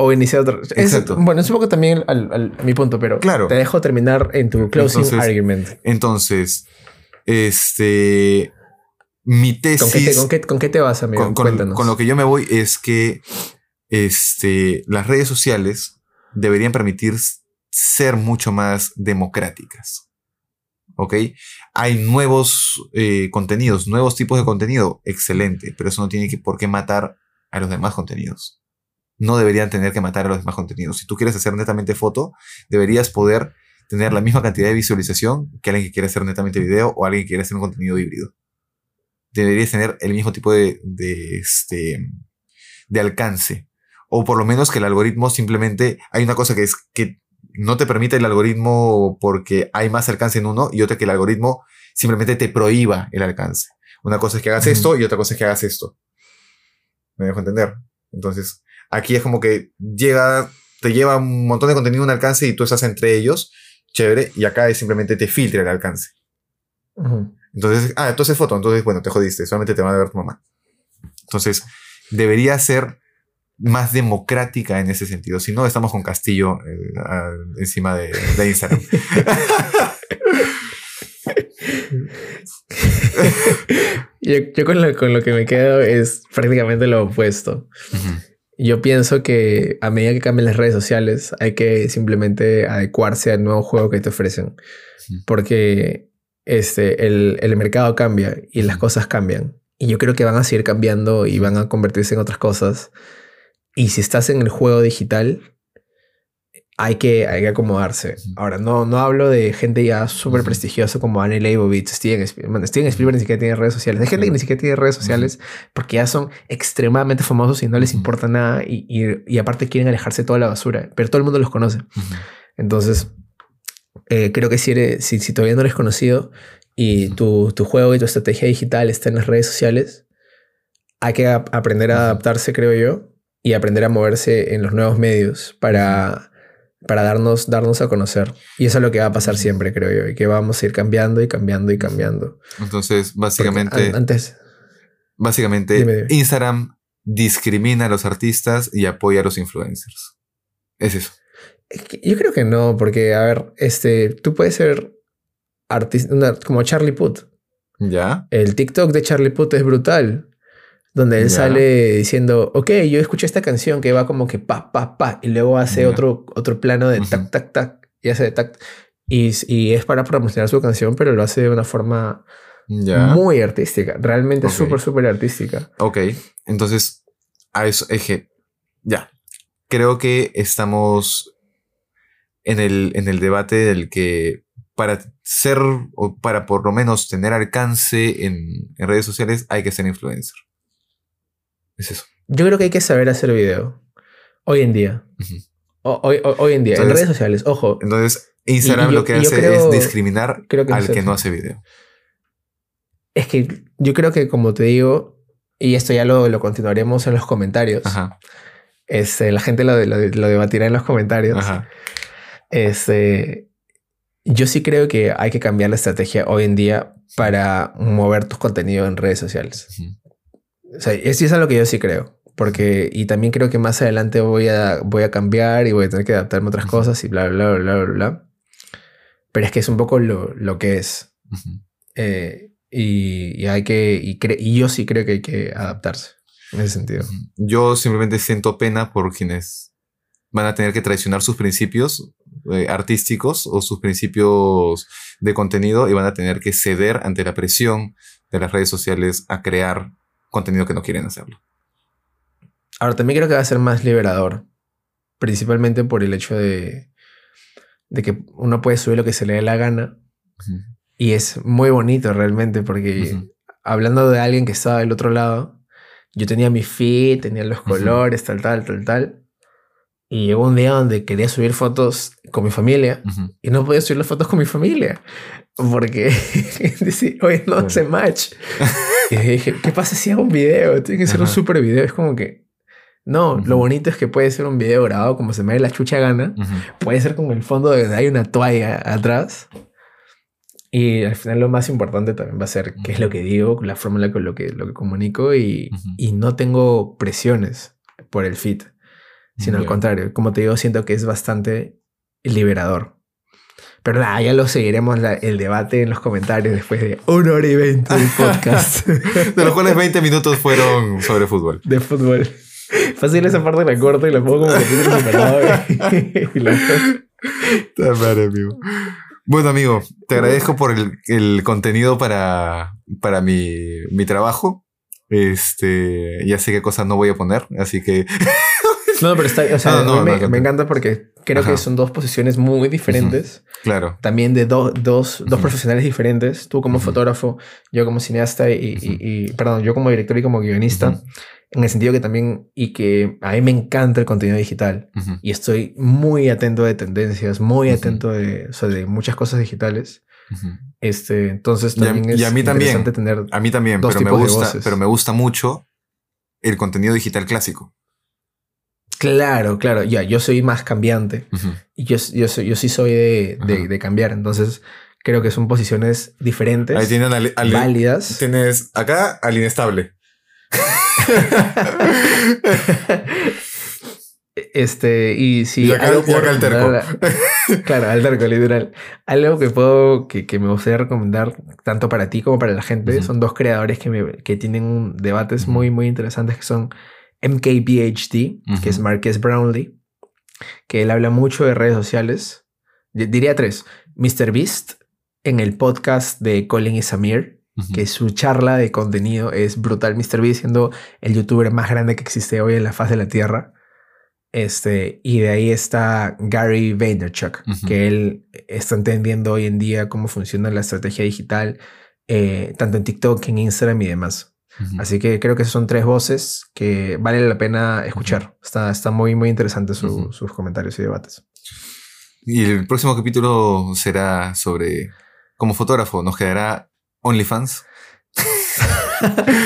O iniciar otro. es- Exacto. bueno, es un poco también al, al- a mi punto, pero Claro. te dejo terminar en tu closing Entonces, argument. Entonces, este, mi tesis... ¿Con qué, te, con, qué, con qué te vas, amigo? con, Cuéntanos. con lo que yo me voy es que este, las redes sociales deberían permitir ser mucho más democráticas. ¿Ok? Hay nuevos eh, contenidos, nuevos tipos de contenido, excelente, pero eso no tiene que, por qué matar a los demás contenidos. No deberían tener que matar a los demás contenidos. Si tú quieres hacer netamente foto, deberías poder tener la misma cantidad de visualización que alguien que quiere hacer netamente video o alguien que quiere hacer un contenido híbrido deberías tener el mismo tipo de, de, este, de alcance. O por lo menos que el algoritmo simplemente, hay una cosa que es que no te permite el algoritmo porque hay más alcance en uno y otra que el algoritmo simplemente te prohíba el alcance. Una cosa es que hagas Ujú. esto y otra cosa es que hagas esto. Me dejo entender. Entonces, aquí es como que llega, te lleva un montón de contenido a un alcance y tú estás entre ellos, chévere, y acá es simplemente te filtra el alcance. Entonces, ah, entonces foto, entonces, bueno, te jodiste, solamente te va a ver tu mamá. Entonces, debería ser más democrática en ese sentido. Si no, estamos con Castillo eh, a- encima de, de Instagram. yo yo con, lo, con lo que me quedo es prácticamente lo opuesto. Yo pienso que a medida que cambian las redes sociales hay que simplemente adecuarse al nuevo juego que te ofrecen. Porque este, el, el mercado cambia y las cosas cambian. Y yo creo que van a seguir cambiando y van a convertirse en otras cosas. Y si estás en el juego digital, hay que, hay que acomodarse. Ahora, no, no hablo de gente ya súper prestigiosa como Annie Leibovitz, Steven Spielberg. Bueno, Steven Spielberg ni siquiera tiene redes sociales. Hay gente que ni siquiera tiene redes sociales porque ya son extremadamente famosos y no les importa nada. Y, y- y aparte quieren alejarse de toda la basura. Pero todo el mundo los conoce. Entonces, eh, creo que si, eres, si, si todavía no eres conocido y tu, tu juego y tu estrategia digital está en las redes sociales, hay que ap- aprender a adaptarse, creo yo, y aprender a moverse en los nuevos medios para, para darnos, darnos a conocer. Y eso es lo que va a pasar siempre, creo yo, y que vamos a ir cambiando y cambiando y cambiando. Entonces, básicamente, an- antes, básicamente Dime, dime. Instagram discrimina a los artistas y apoya a los influencers. Es eso. yo creo que no, porque, a ver, este, tú puedes ser artista, como Charlie Puth. ¿Ya? El TikTok de Charlie Puth es brutal. Donde él sale diciendo, ok, yo escuché esta canción que va como que pa, pa, pa, y luego hace otro, otro plano de tac, tac, tac, y hace de tac. Y, y es para promocionar su canción, pero lo hace de una forma. Muy artística. Realmente súper, súper artística. Ok, entonces, a eso, eje, ya. Creo que estamos en el, en el debate del que para ser, o para por lo menos tener alcance en, en redes sociales, hay que ser influencer. Es eso. Yo creo que hay que saber hacer video. Hoy en día. O- hoy, hoy- en día. en redes sociales. Ojo. Entonces, Instagram Y- y yo- lo que hace creo- es discriminar creo que al que eso. no hace video. Es que yo creo que como te digo, y esto ya lo, lo continuaremos en los comentarios. Ajá, Este, la gente lo, lo- lo debatirá en los comentarios. ajá. Este, yo sí creo que hay que cambiar la estrategia hoy en día para mover tus contenidos en redes sociales. O sea, eso es algo que yo sí creo. Porque, y también creo que más adelante voy a, voy a cambiar y voy a tener que adaptarme a otras cosas y bla, bla, bla, bla, bla. Pero es que es un poco lo, lo que es. ujú. Eh, y, y hay que, y, cre- y yo sí creo que hay que adaptarse en ese sentido. Yo simplemente siento pena por quienes van a tener que traicionar sus principios eh, artísticos o sus principios de contenido y van a tener que ceder ante la presión de las redes sociales a crear contenido que no quieren hacerlo. Ahora, también creo que va a ser más liberador. Principalmente por el hecho de, de que uno puede subir lo que se le dé la gana. Y es muy bonito realmente porque Ujú. hablando de alguien que estaba del otro lado, yo tenía mi feed, tenía los colores, tal, tal, tal, tal. Y llegó un día donde quería subir fotos con mi familia Ujú. y no podía subir las fotos con mi familia porque decía, oye, no hace match. y dije, ¿qué pasa si hago un video? Tiene que ser un super video. Es como que, no, lo bonito es que puede ser un video grabado como se me dé la chucha gana. Puede ser con el fondo donde hay una toalla atrás. Y al final lo más importante también va a ser qué es lo que digo, la forma en la que lo que, lo que comunico y, y no tengo presiones por el fit, sino al contrario, como te digo, siento que es bastante liberador. Pero nada, ya lo seguiremos la- el debate en los comentarios después de una hora y veinte de podcast De los cuales 20 minutos fueron sobre fútbol. de fútbol. Fácil esa parte la corto y la pongo como capítulo separado y la- Está mal, amigo. Bueno, amigo, te agradezco por el, el contenido para, para mi, mi trabajo. Este, ya sé qué cosas no voy a poner, así que No, pero está, o sea, No, a mí no, me, no, no. me encanta porque creo Ajá. que son dos posiciones muy diferentes, claro. también de do- dos, dos Ujú. profesionales diferentes, tú como Ujú. fotógrafo, yo como cineasta y, y- y- perdón, yo como director y como guionista, en el sentido que también, y que a mí me encanta el contenido digital y estoy muy atento de tendencias, muy atento de, o sea, de muchas cosas digitales. Este, entonces Y a- también y es a mí también. interesante tener... A mí también, Dos pero me tipos de gusta, voces. pero me gusta mucho el contenido digital clásico. Claro, claro, ya, yo soy más cambiante. Y yo, yo, soy- yo sí soy de, de- Ajá. de cambiar, entonces creo que son posiciones diferentes, Ahí tienen al, al- válidas. tienes acá al inestable. este, y si Y acá- algo y acá puedo el terco. claro, al terco, literal. Algo que puedo, que, que me gustaría recomendar tanto para ti como para la gente, son dos creadores que, me- que tienen debates muy, muy interesantes, que son MKBHD, que es Marques Brownlee, que él habla mucho de redes sociales. Di- Diría tres. Mr. Beast en el podcast de Colin y Samir, que su charla de contenido es brutal. Mr. Beast siendo el youtuber más grande que existe hoy en la faz de la Tierra. Este, y de ahí está Gary Vaynerchuk, que él está entendiendo hoy en día cómo funciona la estrategia digital, eh, tanto en TikTok, en Instagram y demás. Ujú. Así que creo que son tres voces que vale la pena escuchar. Está, está muy, muy interesante su- Ujú. sus comentarios y debates. Y el próximo capítulo será sobre como fotógrafo. Nos quedará OnlyFans.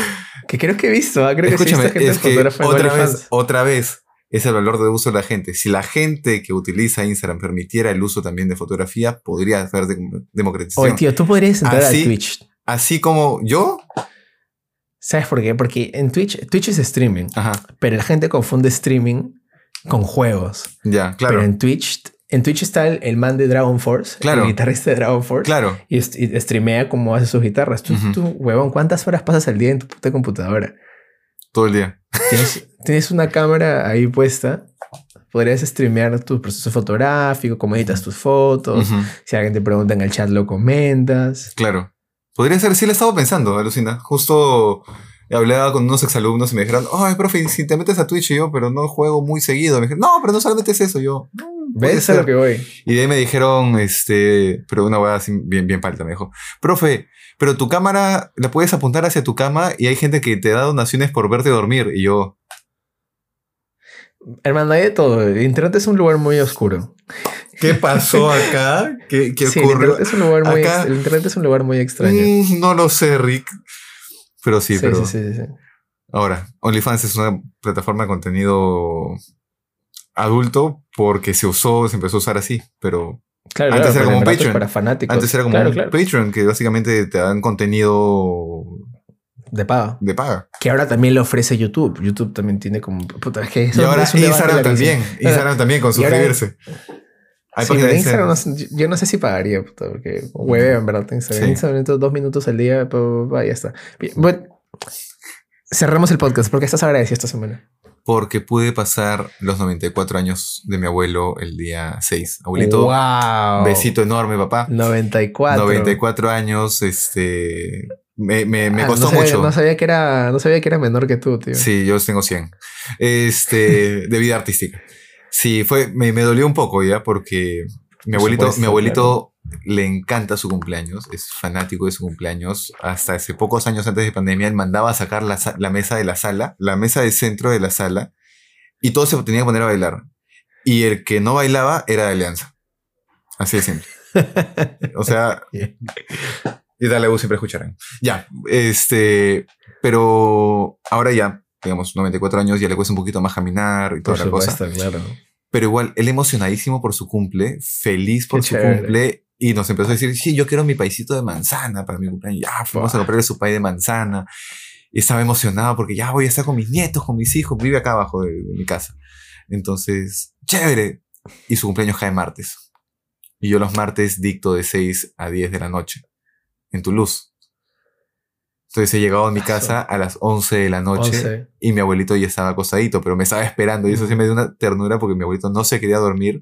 Que creo que he visto, ¿ah? creo que he Escúchame, visto gente es que otra vez, otra vez es el valor de uso de la gente. Si la gente que utiliza Instagram permitiera el uso también de fotografía, podría haber de- democratización. Oye, tío, tú podrías entrar Así- a Twitch. Así como yo, ¿Sabes por qué? Porque en Twitch, Twitch es streaming, ajá, pero la gente confunde streaming con juegos. ya, claro, Pero en Twitch, en Twitch está el, el man de Dragon Force, Claro. el guitarrista de Dragon Force, claro. y, streamea como hace sus guitarras. Tú, tú, huevón, ¿cuántas horas pasas al día en tu puta computadora? Todo el día. Tienes, tienes una cámara ahí puesta. Podrías streamear tu proceso fotográfico, cómo editas tus fotos. Si alguien te pregunta en el chat, lo comentas. Claro. Podría ser, sí lo he estado pensando, alucina. Justo hablaba con unos exalumnos y me dijeron, ay, profe, si te metes a Twitch y yo, pero no juego muy seguido. Me dijeron, no, pero no solamente es eso. Yo, "Mm, ¿Ves a lo ser". que voy? Y de ahí me dijeron, este, pero una hueá así bien, bien palta, me dijo, profe, pero tu cámara la puedes apuntar hacia tu cama y hay gente que te da donaciones por verte dormir. Y yo, Hermano, hay de todo. El internet es un lugar muy oscuro. ¿Qué pasó acá? ¿Qué, qué Sí, el ocurrió? internet, es un lugar muy Acá- el internet es un lugar muy extraño. Mm, no lo sé, Rick. Pero sí, sí, pero... sí, sí, sí. Ahora, OnlyFans es una plataforma de contenido adulto porque se usó, se empezó a usar así, pero Claro, Antes claro, era como Patreon. para fanáticos. antes era como claro, un claro, Patreon que básicamente te dan contenido de pago. de paga. Que ahora también lo ofrece YouTube. YouTube también tiene como. Puta, que Y ahora Instagram también, Instagram también con ahora- Hay Sí, de Instagram, no yo no sé si pagaría, puta, porque hueveo en verdad. Instagram, Sí. Instagram dos minutos al día, pa, ya está. Bueno, cerramos el podcast porque estás agradecido esta semana. Porque pude pasar los 94 años de mi abuelo el día 6. Abuelito, ¡Wow! besito enorme, papá. 94. 94 años, este... Me, me, me Ah, costó no sabía, mucho. No sabía, que era, no sabía que era menor que tú, tío. Sí, yo tengo 100. Este, de vida artística. Sí, fue, me, me dolió un poco ya, porque mi abuelito, supuesto, mi abuelito le encanta su cumpleaños, es fanático de su cumpleaños. Hasta hace pocos años antes de pandemia, él mandaba a sacar la, la mesa de la sala, la mesa del centro de la sala, y todos se tenían que poner a bailar. Y el que no bailaba era de Alianza. Así de simple. O sea, y dale siempre escucharán. Ya, este, pero ahora ya, digamos, 94 años, ya le cuesta un poquito más caminar y toda Por la cosa. supuesto, claro. Pero igual, él emocionadísimo por su cumple, feliz por Qué su chévere. cumple, y nos empezó a decir, sí, yo quiero mi paisito de manzana para mi cumpleaños. Ya, fuimos a comprarle su pay de manzana. Y estaba emocionado porque ya voy a estar con mis nietos, con mis hijos, vive acá abajo de, de mi casa. Entonces, chévere. Y su cumpleaños cae martes. Y yo los martes dicto de 6 a 10 de la noche en Toulouse. Entonces he llegado a mi casa a las 11 de la noche 11. y mi abuelito ya estaba acostadito, pero me estaba esperando y eso sí me dio una ternura porque mi abuelito no se quería dormir.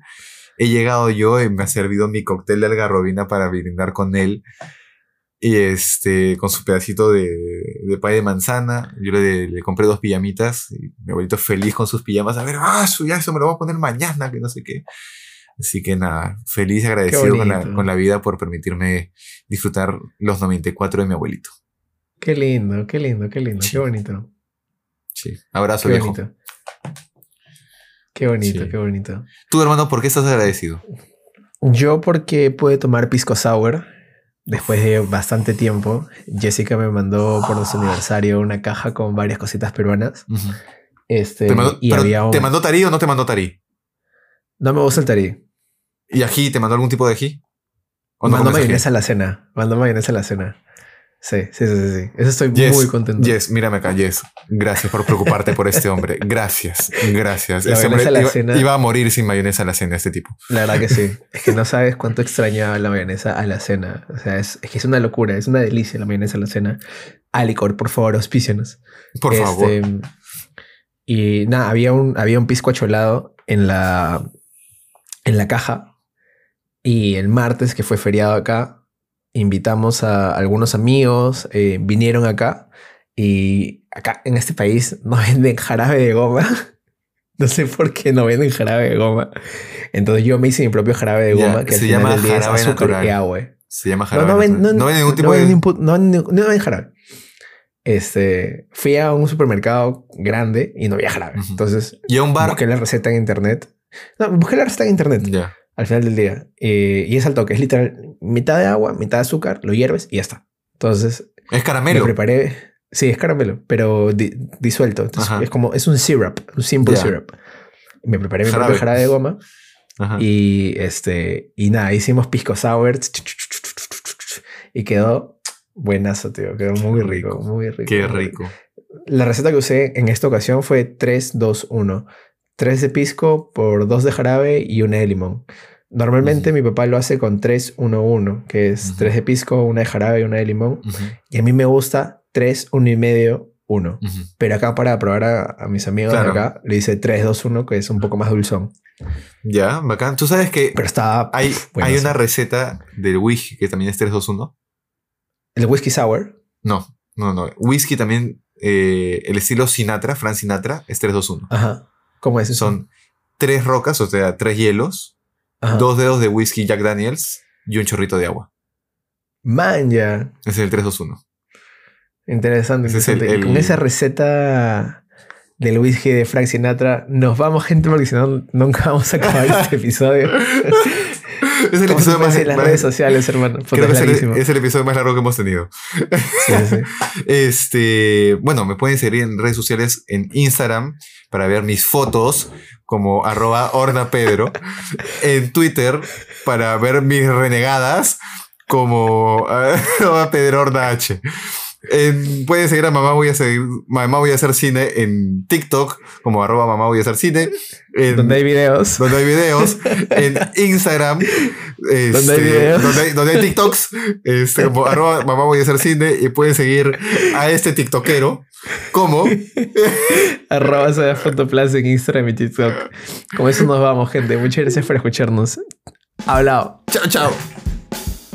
He llegado yo y me ha servido mi cóctel de algarrobina para brindar con él y este, con su pedacito de, de pay de manzana. Yo le, le compré dos pijamitas y mi abuelito feliz con sus pijamas. A ver, ah, su- ya eso me lo voy a poner mañana, que no sé qué. Así que nada, feliz y agradecido con la, con la vida por permitirme disfrutar los 94 de mi abuelito. Qué lindo, qué lindo, qué lindo, Sí. qué bonito. Sí. Abrazo, Qué viejo. bonito. Qué bonito, Sí. qué bonito. Tú, hermano, ¿por qué estás agradecido? Yo porque pude tomar pisco sour después de bastante tiempo. Jessica me mandó por nuestro aniversario una caja con varias cositas peruanas. Este, ¿Te mandó, y había un- ¿Te mandó tarí o no te mandó tarí? No me gusta el tarí. ¿Y ají? ¿Te mandó algún tipo de ají? ¿O no Mandó comes ají? mayonesa a la cena. Mandó mayonesa a la cena. Sí, sí, sí, sí. Eso estoy Yes, muy contento. Yes, mírame acá, Yes. Gracias por preocuparte por este hombre. Gracias, gracias. La Este hombre a la iba, cena. iba a morir sin mayonesa a la cena, este tipo. La verdad que sí. Es que no sabes cuánto extrañaba la mayonesa a la cena. O sea, es, es que es una locura, es una delicia la mayonesa a la cena. Alicor, por favor, auspícianos. Por Este, favor. Y nada, había un, había un pisco acholado en la, en la caja. Y el martes, que fue feriado acá, invitamos a algunos amigos, eh, vinieron acá. Y acá en este país no venden jarabe de goma. No sé por qué no venden jarabe de goma. Entonces yo me hice mi propio jarabe de Ya, goma, que se llama jarabe azúcar natural. y agua. Se llama No, jarabe. no ven, no, no ven ningún tipo no de... pu- no no jarabe. Este, fui a un supermercado grande y no había jarabe. Ujú. Entonces Y a un bar. busqué la receta en internet. No, busqué la receta en internet Ya. Al final del día. Eh, y es al toque, es literal mitad de agua, mitad de azúcar, lo hierves y ya está. Entonces Es me caramelo. preparé. Sí, es caramelo, pero di- disuelto. Entonces, es como, es un syrup, un simple Ya. syrup. Me preparé mi Jarabe. propio jarabe de goma. Ajá. Y este, y nada, hicimos pisco sour y quedó buenazo, tío. Quedó muy rico, muy rico. Qué rico. La receta que usé en esta ocasión fue 3, 2, 1. 3 de pisco por 2 de jarabe y una de limón. Normalmente Ujú. mi papá lo hace con 3, 1, 1, que es Ujú. 3 de pisco, una de jarabe y una de limón. Ujú, Y a mí me gusta 3, 1 y medio, 1. ujú. Pero acá para probar a, a mis amigos Claro. de acá, le hice 3, 2, 1, que es un poco más dulzón. Ya, bacán. Tú sabes que Pero está... hay, pf, hay una receta del Wii que también es 321. ¿El whisky sour? No, no, no. Whisky también, eh, el estilo Sinatra, Frank Sinatra, es 321. Ajá. ¿Cómo es eso? Son tres rocas, o sea, tres hielos, Ajá. dos dedos de whisky Jack Daniels y un chorrito de agua. Man, ya. Ese es el 321. Interesante. Ese es el- interesante. Con esa receta del whisky de Frank Sinatra, nos vamos, gente, porque si no, nunca vamos a acabar este episodio. Es el ¿Cómo se episodio más, las redes sociales, hermano? Puta, creo que es el, larguísimo. es el episodio más largo que hemos tenido. Sí, sí, sí. Este, bueno, me pueden seguir en redes sociales en Instagram para ver mis fotos como arroba ornapedro. En Twitter para ver mis renegadas como arroba pedroordah. En- pueden seguir a Mamá Voy a seguir, Mamá Voy a hacer cine en TikTok como arroba Mamá Voy a hacer cine. En- Donde hay videos. donde hay videos, en Instagram, este, Donde hay videos. donde hay, donde hay TikToks, este, como arroba mamá voy a hacer cine y pueden seguir a este tiktokero como Arroba Soda Fotoplas en Instagram y TikTok. Con eso nos vamos, gente. Muchas gracias por escucharnos. Hablado. chao chao.